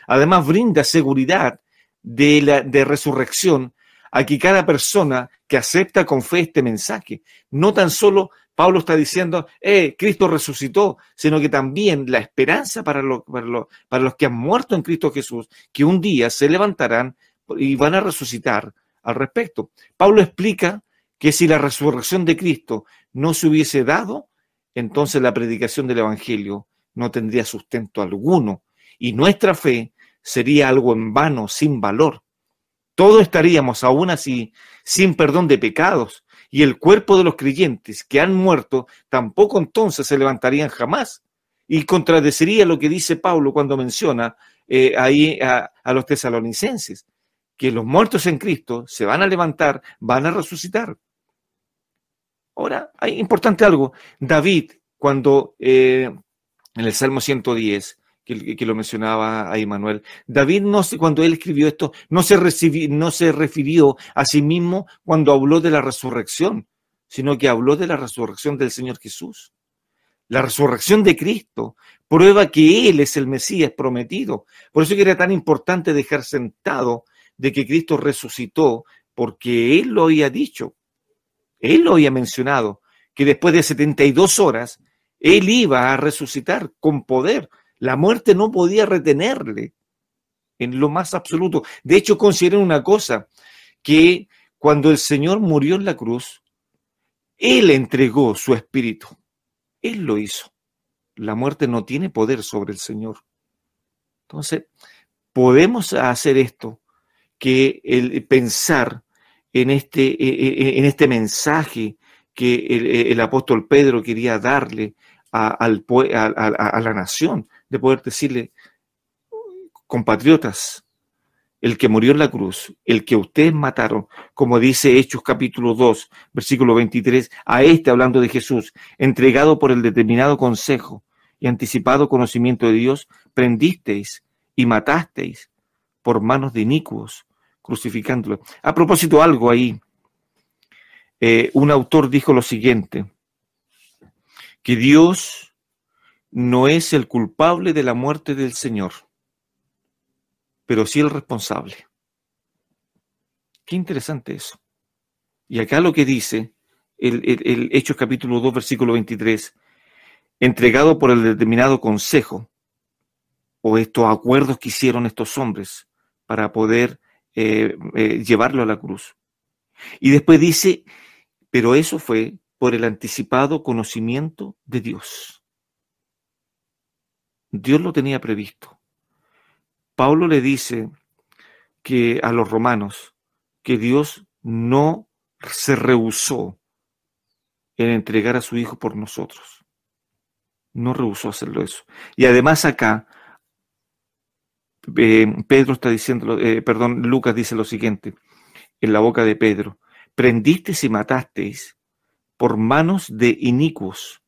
además brinda seguridad de, la, de resurrección a que cada persona que acepta con fe este mensaje, no tan solo Pablo está diciendo, eh, Cristo resucitó, sino que también la esperanza para, para, para los que han muerto en Cristo Jesús, que un día se levantarán y van a resucitar al respecto. Pablo explica que si la resurrección de Cristo no se hubiese dado, entonces la predicación del Evangelio no tendría sustento alguno y nuestra fe sería algo en vano, sin valor. Todos estaríamos aún así sin perdón de pecados y el cuerpo de los creyentes que han muerto tampoco entonces se levantarían jamás. Y contradeciría lo que dice Pablo cuando menciona eh, ahí a, a los tesalonicenses, que los muertos en Cristo se van a levantar, van a resucitar. Ahora, hay importante algo. David, cuando eh, en el Salmo 110, que, lo mencionaba ahí Manuel. David, no, cuando él escribió esto, no se, no se refirió a sí mismo cuando habló de la resurrección, sino que habló de la resurrección del Señor Jesús. La resurrección de Cristo prueba que Él es el Mesías prometido. Por eso era tan importante dejar sentado de que Cristo resucitó, porque Él lo había dicho. Él lo había mencionado, que después de 72 horas, Él iba a resucitar con poder la muerte no podía retenerle en lo más absoluto. De hecho, consideren una cosa, que cuando el Señor murió en la cruz, Él entregó su espíritu. Él lo hizo. La muerte no tiene poder sobre el Señor. Entonces, podemos hacer esto, que el pensar en este, e, e, e, en este mensaje que el, apóstol Pedro quería darle a, a la nación, de poder decirle, compatriotas, el que murió en la cruz, el que ustedes mataron, como dice Hechos capítulo 2, versículo 23, a este hablando de Jesús, entregado por el determinado consejo y anticipado conocimiento de Dios, prendisteis y matasteis por manos de inicuos, crucificándolo. A propósito, algo ahí. Eh, un autor dijo lo siguiente, que Dios no es el culpable de la muerte del Señor, pero sí el responsable. Qué interesante eso. Y acá lo que dice el, el, Hechos capítulo 2, versículo 23, entregado por el determinado consejo, o estos acuerdos que hicieron estos hombres para poder eh, eh, llevarlo a la cruz. Y después dice, pero eso fue por el anticipado conocimiento de Dios. Dios lo tenía previsto. Pablo le dice que a los romanos que Dios no se rehusó en entregar a su hijo por nosotros. No rehusó hacerlo eso. Y además acá, eh, Pedro está diciendo, eh, perdón, Lucas dice lo siguiente, en la boca de Pedro, prendisteis y matasteis por manos de inicuos.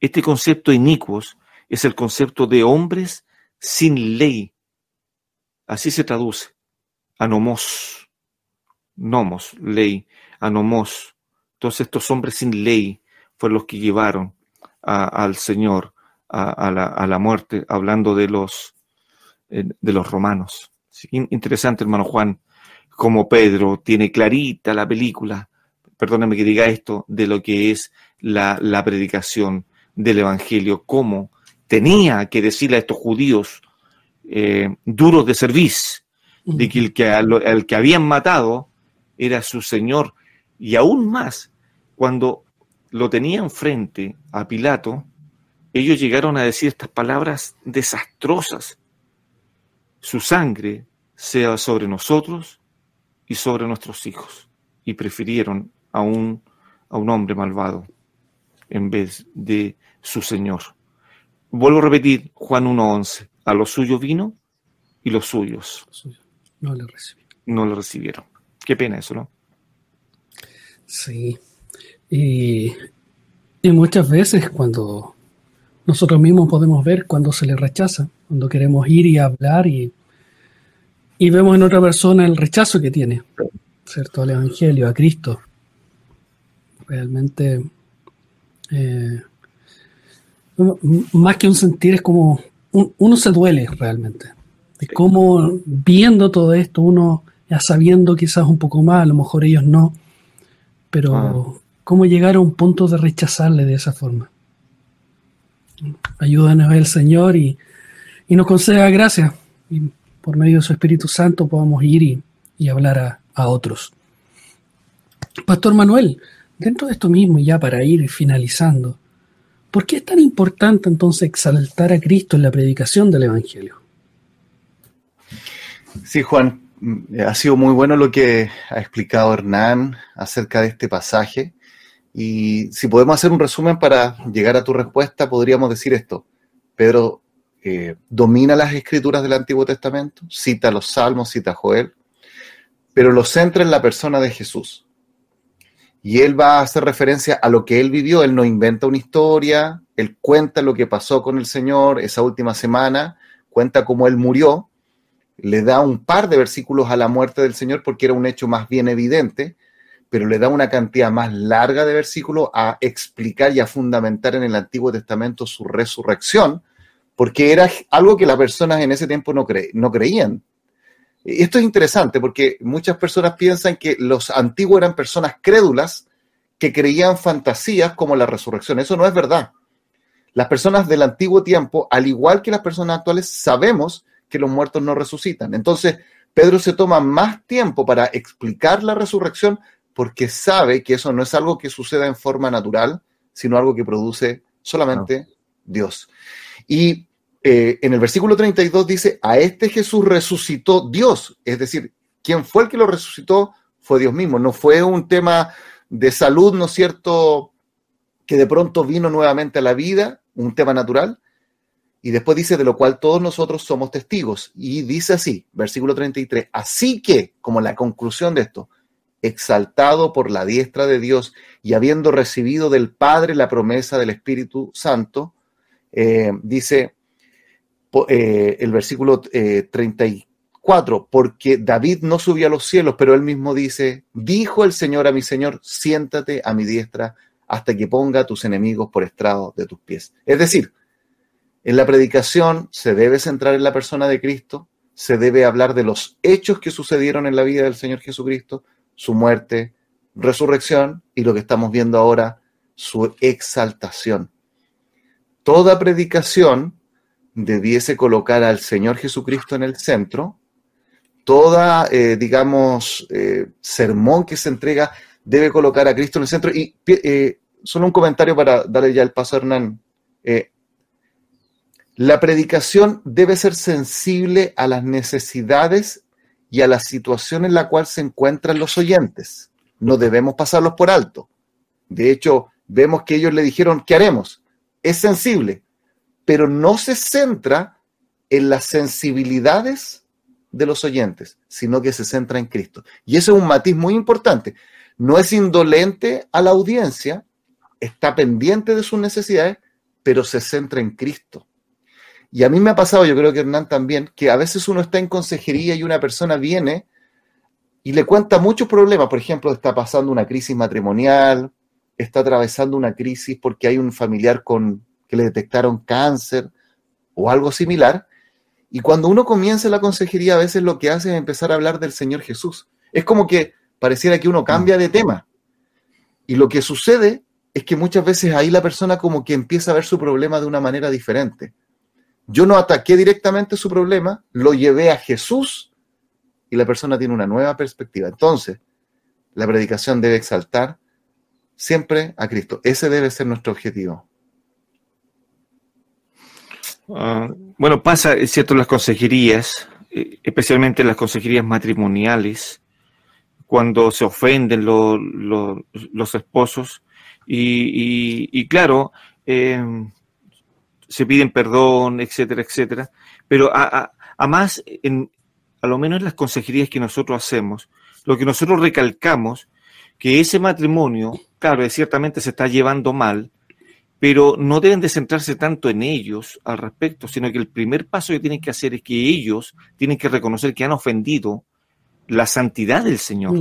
Este concepto inicuos es el concepto de hombres sin ley. Así se traduce. Anomos. Nomos, ley. Anomos. Entonces estos hombres sin ley fueron los que llevaron al Señor a, la, muerte, hablando de los, eh, de los romanos. interesante, hermano Juan, como Pedro tiene clarita la película, perdóname que diga esto, de lo que es la, predicación del Evangelio, cómo tenía que decirle a estos judíos eh, duros de servicio, de que el que, el que habían matado era su Señor y aún más, cuando lo tenían frente a Pilato, ellos llegaron a decir estas palabras desastrosas. Su sangre sea sobre nosotros y sobre nuestros hijos. Y prefirieron a un, a un hombre malvado en vez de su Señor. Vuelvo a repetir Juan 1.11. A los suyos vino y los suyos no le recibieron. No le recibieron. Qué pena eso, ¿no? Sí. Y, muchas veces cuando nosotros mismos podemos ver cuando se le rechaza, cuando queremos ir y hablar y, y vemos en otra persona el rechazo que tiene, ¿cierto? Al Evangelio, a Cristo. Realmente, eh, más que un sentir, es como uno se duele realmente. De cómo viendo todo esto, uno ya sabiendo quizás un poco más, a lo mejor ellos no, pero ah. ¿cómo llegar a un punto de rechazarle de esa forma? Ayúdanos el Señor y, nos conceda gracia. Y por medio de su Espíritu Santo podamos ir y, hablar a, otros. Pastor Manuel, dentro de esto mismo, ya para ir finalizando, ¿por qué es tan importante entonces exaltar a Cristo en la predicación del Evangelio? Sí, Juan, Mm, ha sido muy bueno lo que ha explicado Hernán acerca de este pasaje. Y si podemos hacer un resumen para llegar a tu respuesta, podríamos decir esto. Pedro eh, domina las escrituras del Antiguo Testamento, cita los Salmos, cita Joel, pero lo centra en la persona de Jesús. Y él va a hacer referencia a lo que él vivió, él no inventa una historia, él cuenta lo que pasó con el Señor esa última semana, cuenta cómo él murió, le da un par de versículos a la muerte del Señor porque era un hecho más bien evidente, pero le da una cantidad más larga de versículos a explicar y a fundamentar en el Antiguo Testamento su resurrección, porque era algo que las personas en ese tiempo no, no creían. Esto es interesante porque muchas personas piensan que los antiguos eran personas crédulas que creían fantasías como la resurrección. Eso no es verdad. Las personas del antiguo tiempo, al igual que las personas actuales, sabemos que los muertos no resucitan. Entonces, Pedro se toma más tiempo para explicar la resurrección porque sabe que eso no es algo que suceda en forma natural, sino algo que produce solamente Dios. Y eh, en el versículo 32 dice, a este Jesús resucitó Dios, es decir, quien fue el que lo resucitó fue Dios mismo, no fue un tema de salud, ¿no es cierto?, que de pronto vino nuevamente a la vida, un tema natural, y después dice, de lo cual todos nosotros somos testigos. Y dice así, versículo 33, así que, como la conclusión de esto, exaltado por la diestra de Dios y habiendo recibido del Padre la promesa del Espíritu Santo, Eh, dice eh, el versículo 34, porque David no subió a los cielos, pero él mismo dice, dijo el Señor a mi Señor, siéntate a mi diestra hasta que ponga a tus enemigos por estrado de tus pies. Es decir, en la predicación se debe centrar en la persona de Cristo, se debe hablar de los hechos que sucedieron en la vida del Señor Jesucristo, su muerte, resurrección y lo que estamos viendo ahora, su exaltación. Toda predicación debiese colocar al Señor Jesucristo en el centro. Toda, eh, digamos, eh, sermón que se entrega debe colocar a Cristo en el centro. Y eh, solo un comentario para darle ya el paso a Hernán. la predicación debe ser sensible a las necesidades y a la situación en la cual se encuentran los oyentes. No debemos pasarlos por alto. De hecho, vemos que ellos le dijeron, ¿qué haremos? Es sensible, pero no se centra en las sensibilidades de los oyentes, sino que se centra en Cristo. Y eso es un matiz muy importante. No es indolente a la audiencia, está pendiente de sus necesidades, pero se centra en Cristo. Y a mí me ha pasado, yo creo que Hernán también, que a veces uno está en consejería y una persona viene y le cuenta muchos problemas. Por ejemplo, está pasando una crisis matrimonial, está atravesando una crisis porque hay un familiar con que le detectaron cáncer o algo similar. Y cuando uno comienza la consejería, a veces lo que hace es empezar a hablar del Señor Jesús. Es como que pareciera que uno cambia de tema. Y lo que sucede es que muchas veces ahí la persona como que empieza a ver su problema de una manera diferente. Yo no ataqué directamente su problema, lo llevé a Jesús y la persona tiene una nueva perspectiva. Entonces, la predicación debe exaltar siempre a Cristo. Ese debe ser nuestro objetivo. Ah, bueno, pasa, es cierto, las consejerías, eh, especialmente en las consejerías matrimoniales, cuando se ofenden los esposos y, claro, em, se piden perdón, etcétera, etcétera. Pero a, más, en, a lo menos en las consejerías que nosotros hacemos, lo que nosotros recalcamos, que ese matrimonio, claro, ciertamente se está llevando mal, pero no deben de centrarse tanto en ellos al respecto, sino que el primer paso que tienen que hacer es que ellos tienen que reconocer que han ofendido la santidad del Señor.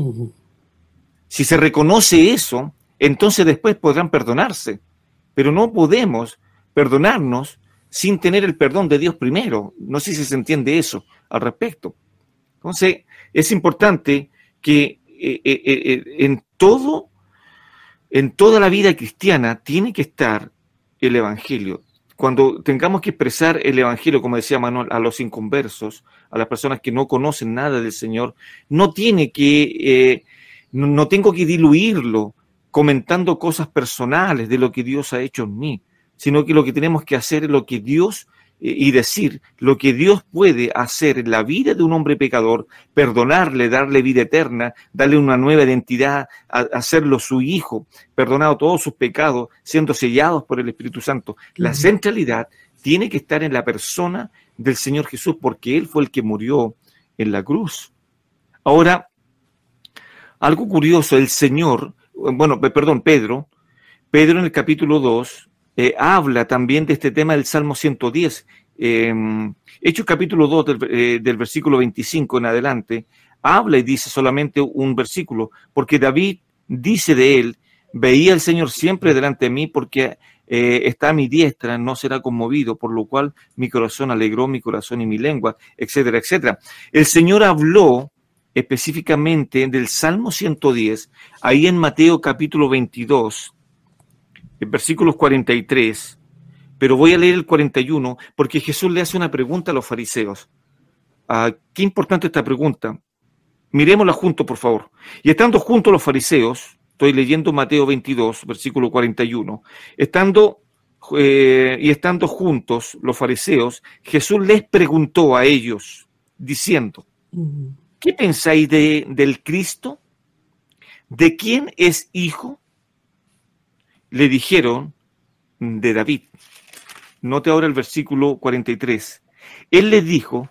Si se reconoce eso, entonces después podrán perdonarse, pero no podemos perdonarnos sin tener el perdón de Dios primero. No sé si se entiende eso al respecto. Entonces, es importante que eh, eh, eh, en todo en toda la vida cristiana tiene que estar el Evangelio. Cuando tengamos que expresar el Evangelio, como decía Manuel, a los inconversos, a las personas que no conocen nada del Señor, no tiene que, eh, no, tengo que diluirlo comentando cosas personales de lo que Dios ha hecho en mí, sino que lo que tenemos que hacer es lo que Dios y decir lo que Dios puede hacer en la vida de un hombre pecador, perdonarle, darle vida eterna, darle una nueva identidad, hacerlo su hijo, perdonado todos sus pecados, siendo sellados por el Espíritu Santo. La centralidad tiene que estar en la persona del Señor Jesús, porque Él fue el que murió en la cruz. Ahora, algo curioso, el Señor, bueno, perdón, Pedro, Pedro en el capítulo 2, eh, habla también de este tema del Salmo 110. Eh, Hechos capítulo 2 del, eh, del, versículo 25 en adelante, habla y dice solamente un versículo, porque David dice de él, veía al Señor siempre delante de mí porque eh, está a mi diestra, no será conmovido, por lo cual mi corazón alegró mi corazón y mi lengua, etcétera, etcétera. El Señor habló específicamente del Salmo 110, ahí en Mateo capítulo 22, en versículos 43, pero voy a leer el 41 porque Jesús le hace una pregunta a los fariseos. Ah, qué importante esta pregunta. Miremosla juntos, por favor. Y estando juntos los fariseos, estoy leyendo Mateo 22, versículo 41, estando eh, y estando juntos los fariseos, Jesús les preguntó a ellos, diciendo, ¿qué pensáis de, del Cristo? ¿De quién es hijo? Le dijeron de David. Note ahora el versículo 43. Él le dijo,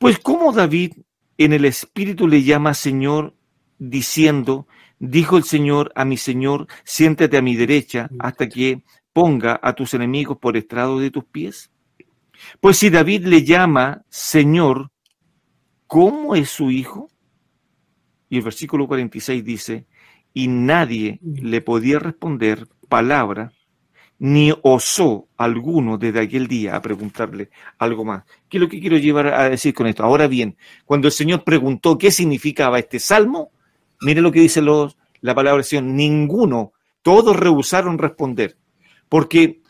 pues ¿cómo David en el Espíritu le llama Señor diciendo, dijo el Señor a mi Señor, siéntate a mi derecha hasta que ponga a tus enemigos por estrado de tus pies? Pues si David le llama Señor, ¿cómo es su hijo? Y el versículo 46 dice, y nadie le podía responder palabra, ni osó alguno desde aquel día a preguntarle algo más. ¿Qué es lo que quiero llevar a decir con esto? Ahora bien, cuando el Señor preguntó qué significaba este salmo, mire lo que dice los, la palabra del Señor, ninguno, todos rehusaron responder, porque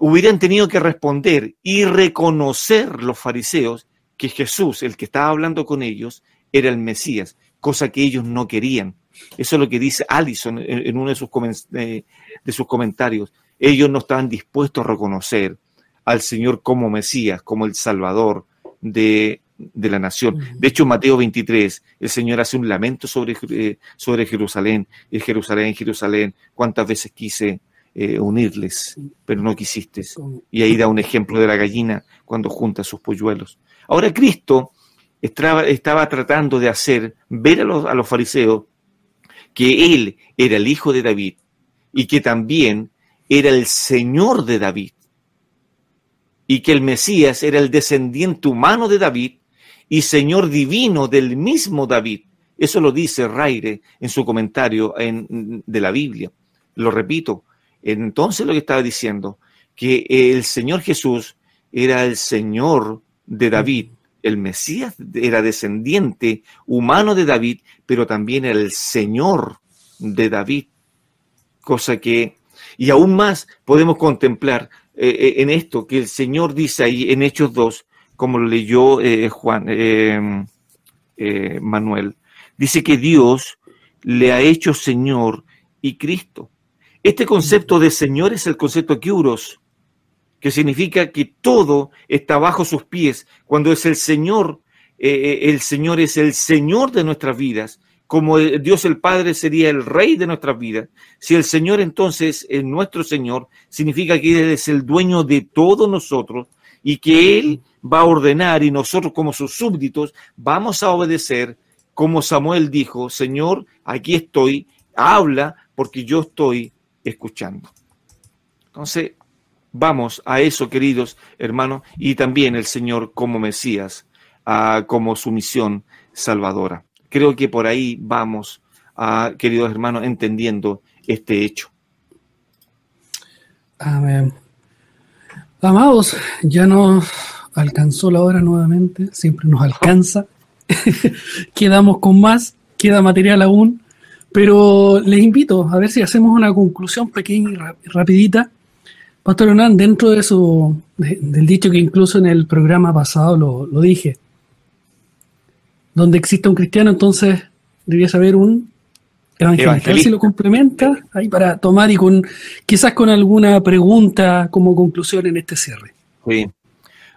hubieran tenido que responder y reconocer los fariseos que Jesús, el que estaba hablando con ellos, era el Mesías, cosa que ellos no querían. Eso es lo que dice Allison en uno de sus, de sus comentarios. Ellos no estaban dispuestos a reconocer al Señor como Mesías, como el Salvador de, la nación. De hecho, en Mateo 23, el Señor hace un lamento sobre, eh, sobre Jerusalén. Y Jerusalén, Jerusalén, cuántas veces quise eh, unirles, pero no quisiste. Y ahí da un ejemplo de la gallina cuando junta sus polluelos. Ahora Cristo estaba, estaba tratando de hacer ver a los, a los fariseos que Él era el hijo de David y que también era el Señor de David y que el Mesías era el descendiente humano de David y Señor divino del mismo David. Eso lo dice Raire en su comentario de la Biblia. Lo repito. Entonces lo que estaba diciendo, que el Señor Jesús era el Señor de David. El Mesías era descendiente humano de David, pero también el Señor de David. Cosa que y aún más podemos contemplar eh, eh, en esto que el Señor dice ahí en Hechos 2, como lo leyó eh, Juan Manuel, dice que Dios le ha hecho Señor y Cristo. Este concepto de Señor es el concepto Kyuros, que significa que todo está bajo sus pies. Cuando es el Señor, el Señor es el Señor de nuestras vidas como Dios el Padre sería el rey de nuestras vidas, si el Señor entonces es nuestro Señor, significa que Él es el dueño de todos nosotros y que Él va a ordenar y nosotros como sus súbditos vamos a obedecer como Samuel dijo, Señor, aquí estoy, habla porque yo estoy escuchando. Entonces, vamos a eso, queridos hermanos, y también el Señor como Mesías, ah, como su misión salvadora. Creo que por ahí vamos, a, queridos hermanos, entendiendo este hecho. Amén. Amados, ya nos alcanzó la hora nuevamente, siempre nos alcanza. Quedamos con más, queda material aún, pero les invito a ver si hacemos una conclusión pequeña y rapidita. Pastor Hernán, dentro de su, del dicho que incluso en el programa pasado lo, lo dije, donde exista un cristiano, entonces debería saber un evangelista. si lo complementa ahí para tomar y con quizás con alguna pregunta como conclusión en este cierre. Sí.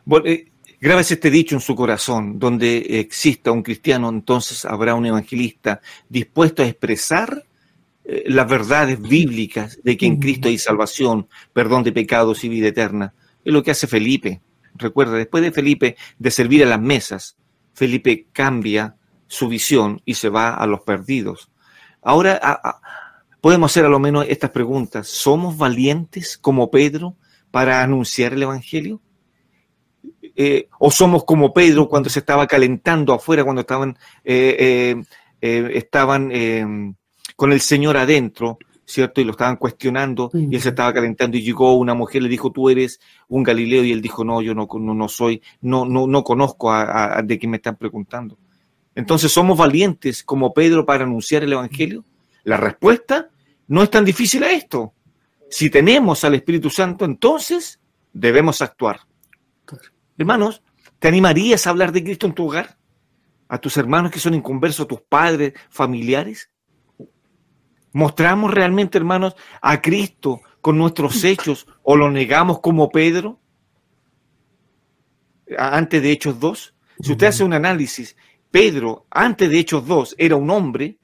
Bueno, eh, este dicho en su corazón, donde exista un cristiano, entonces habrá un evangelista dispuesto a expresar eh, las verdades bíblicas de que en Cristo hay salvación, perdón de pecados y vida eterna. Es lo que hace Felipe. Recuerda, después de Felipe de servir a las mesas, Felipe cambia su visión y se va a los perdidos. Ahora podemos hacer a lo menos estas preguntas. ¿Somos valientes como Pedro para anunciar el Evangelio? Eh, ¿O somos como Pedro cuando se estaba calentando afuera, cuando estaban, eh, eh, estaban con el Señor adentro? ¿cierto? Y lo estaban cuestionando y él se estaba calentando y llegó una mujer, le dijo, tú eres un Galileo y él dijo, no, yo no, no, soy, no, no, no conozco a, de quién me están preguntando. Entonces, ¿somos valientes como Pedro para anunciar el Evangelio? La respuesta no es tan difícil a esto. Si tenemos al Espíritu Santo, entonces debemos actuar. Hermanos, ¿te animarías a hablar de Cristo en tu hogar? ¿A tus hermanos que son inconversos, a tus padres, familiares? ¿Mostramos realmente, hermanos, a Cristo con nuestros hechos o lo negamos como Pedro? Antes de Hechos 2. Si usted hace un análisis, Pedro, antes de Hechos 2, era un hombre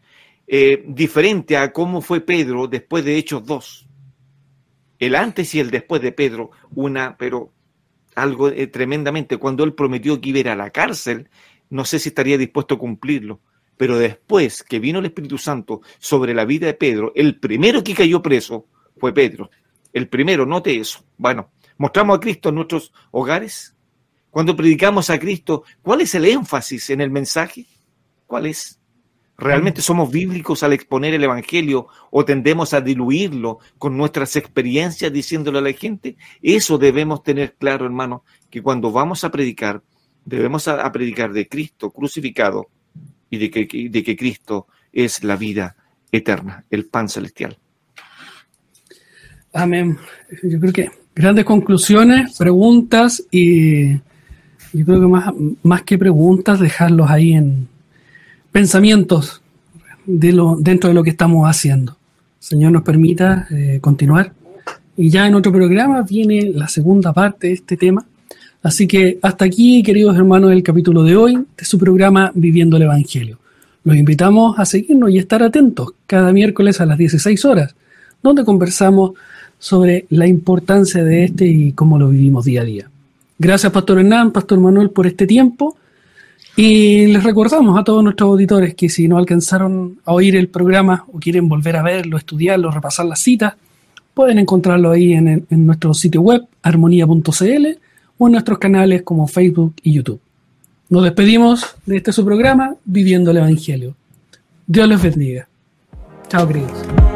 eh, diferente a cómo fue Pedro después de Hechos 2. El antes y el después de Pedro, una, pero algo eh, tremendamente. Cuando él prometió que iba a la cárcel, no sé si estaría dispuesto a cumplirlo. Pero después que vino el Espíritu Santo sobre la vida de Pedro, el primero que cayó preso fue Pedro. el primero, note eso. Bueno, mostramos a Cristo en nuestros hogares. Cuando predicamos a Cristo, ¿cuál es el énfasis en el mensaje? ¿Cuál es? ¿Realmente somos bíblicos al exponer el Evangelio o tendemos a diluirlo con nuestras experiencias diciéndole a la gente? Eso debemos tener claro, hermano, que cuando vamos a predicar, debemos a, predicar de Cristo crucificado y de que, de que Cristo es la vida eterna, el pan celestial. Amén. Yo creo que grandes conclusiones, preguntas y yo creo que más, más que preguntas, dejarlos ahí en pensamientos de lo, dentro de lo que estamos haciendo. Señor nos permita eh, continuar. Y ya en otro programa viene la segunda parte de este tema. Así que hasta aquí, queridos hermanos, el capítulo de hoy de su programa Viviendo el Evangelio. Los invitamos a seguirnos y estar atentos cada miércoles a las 16 horas, donde conversamos sobre la importancia de este y cómo lo vivimos día a día. Gracias, Pastor Hernán, Pastor Manuel, por este tiempo. Y les recordamos a todos nuestros auditores que si no alcanzaron a oír el programa o quieren volver a verlo, estudiarlo, repasar las citas, pueden encontrarlo ahí en, nuestro sitio web, armonía.cl, o en nuestros canales como Facebook y YouTube. Nos despedimos de este su programa, Viviendo el Evangelio. Dios les bendiga. Chao, queridos.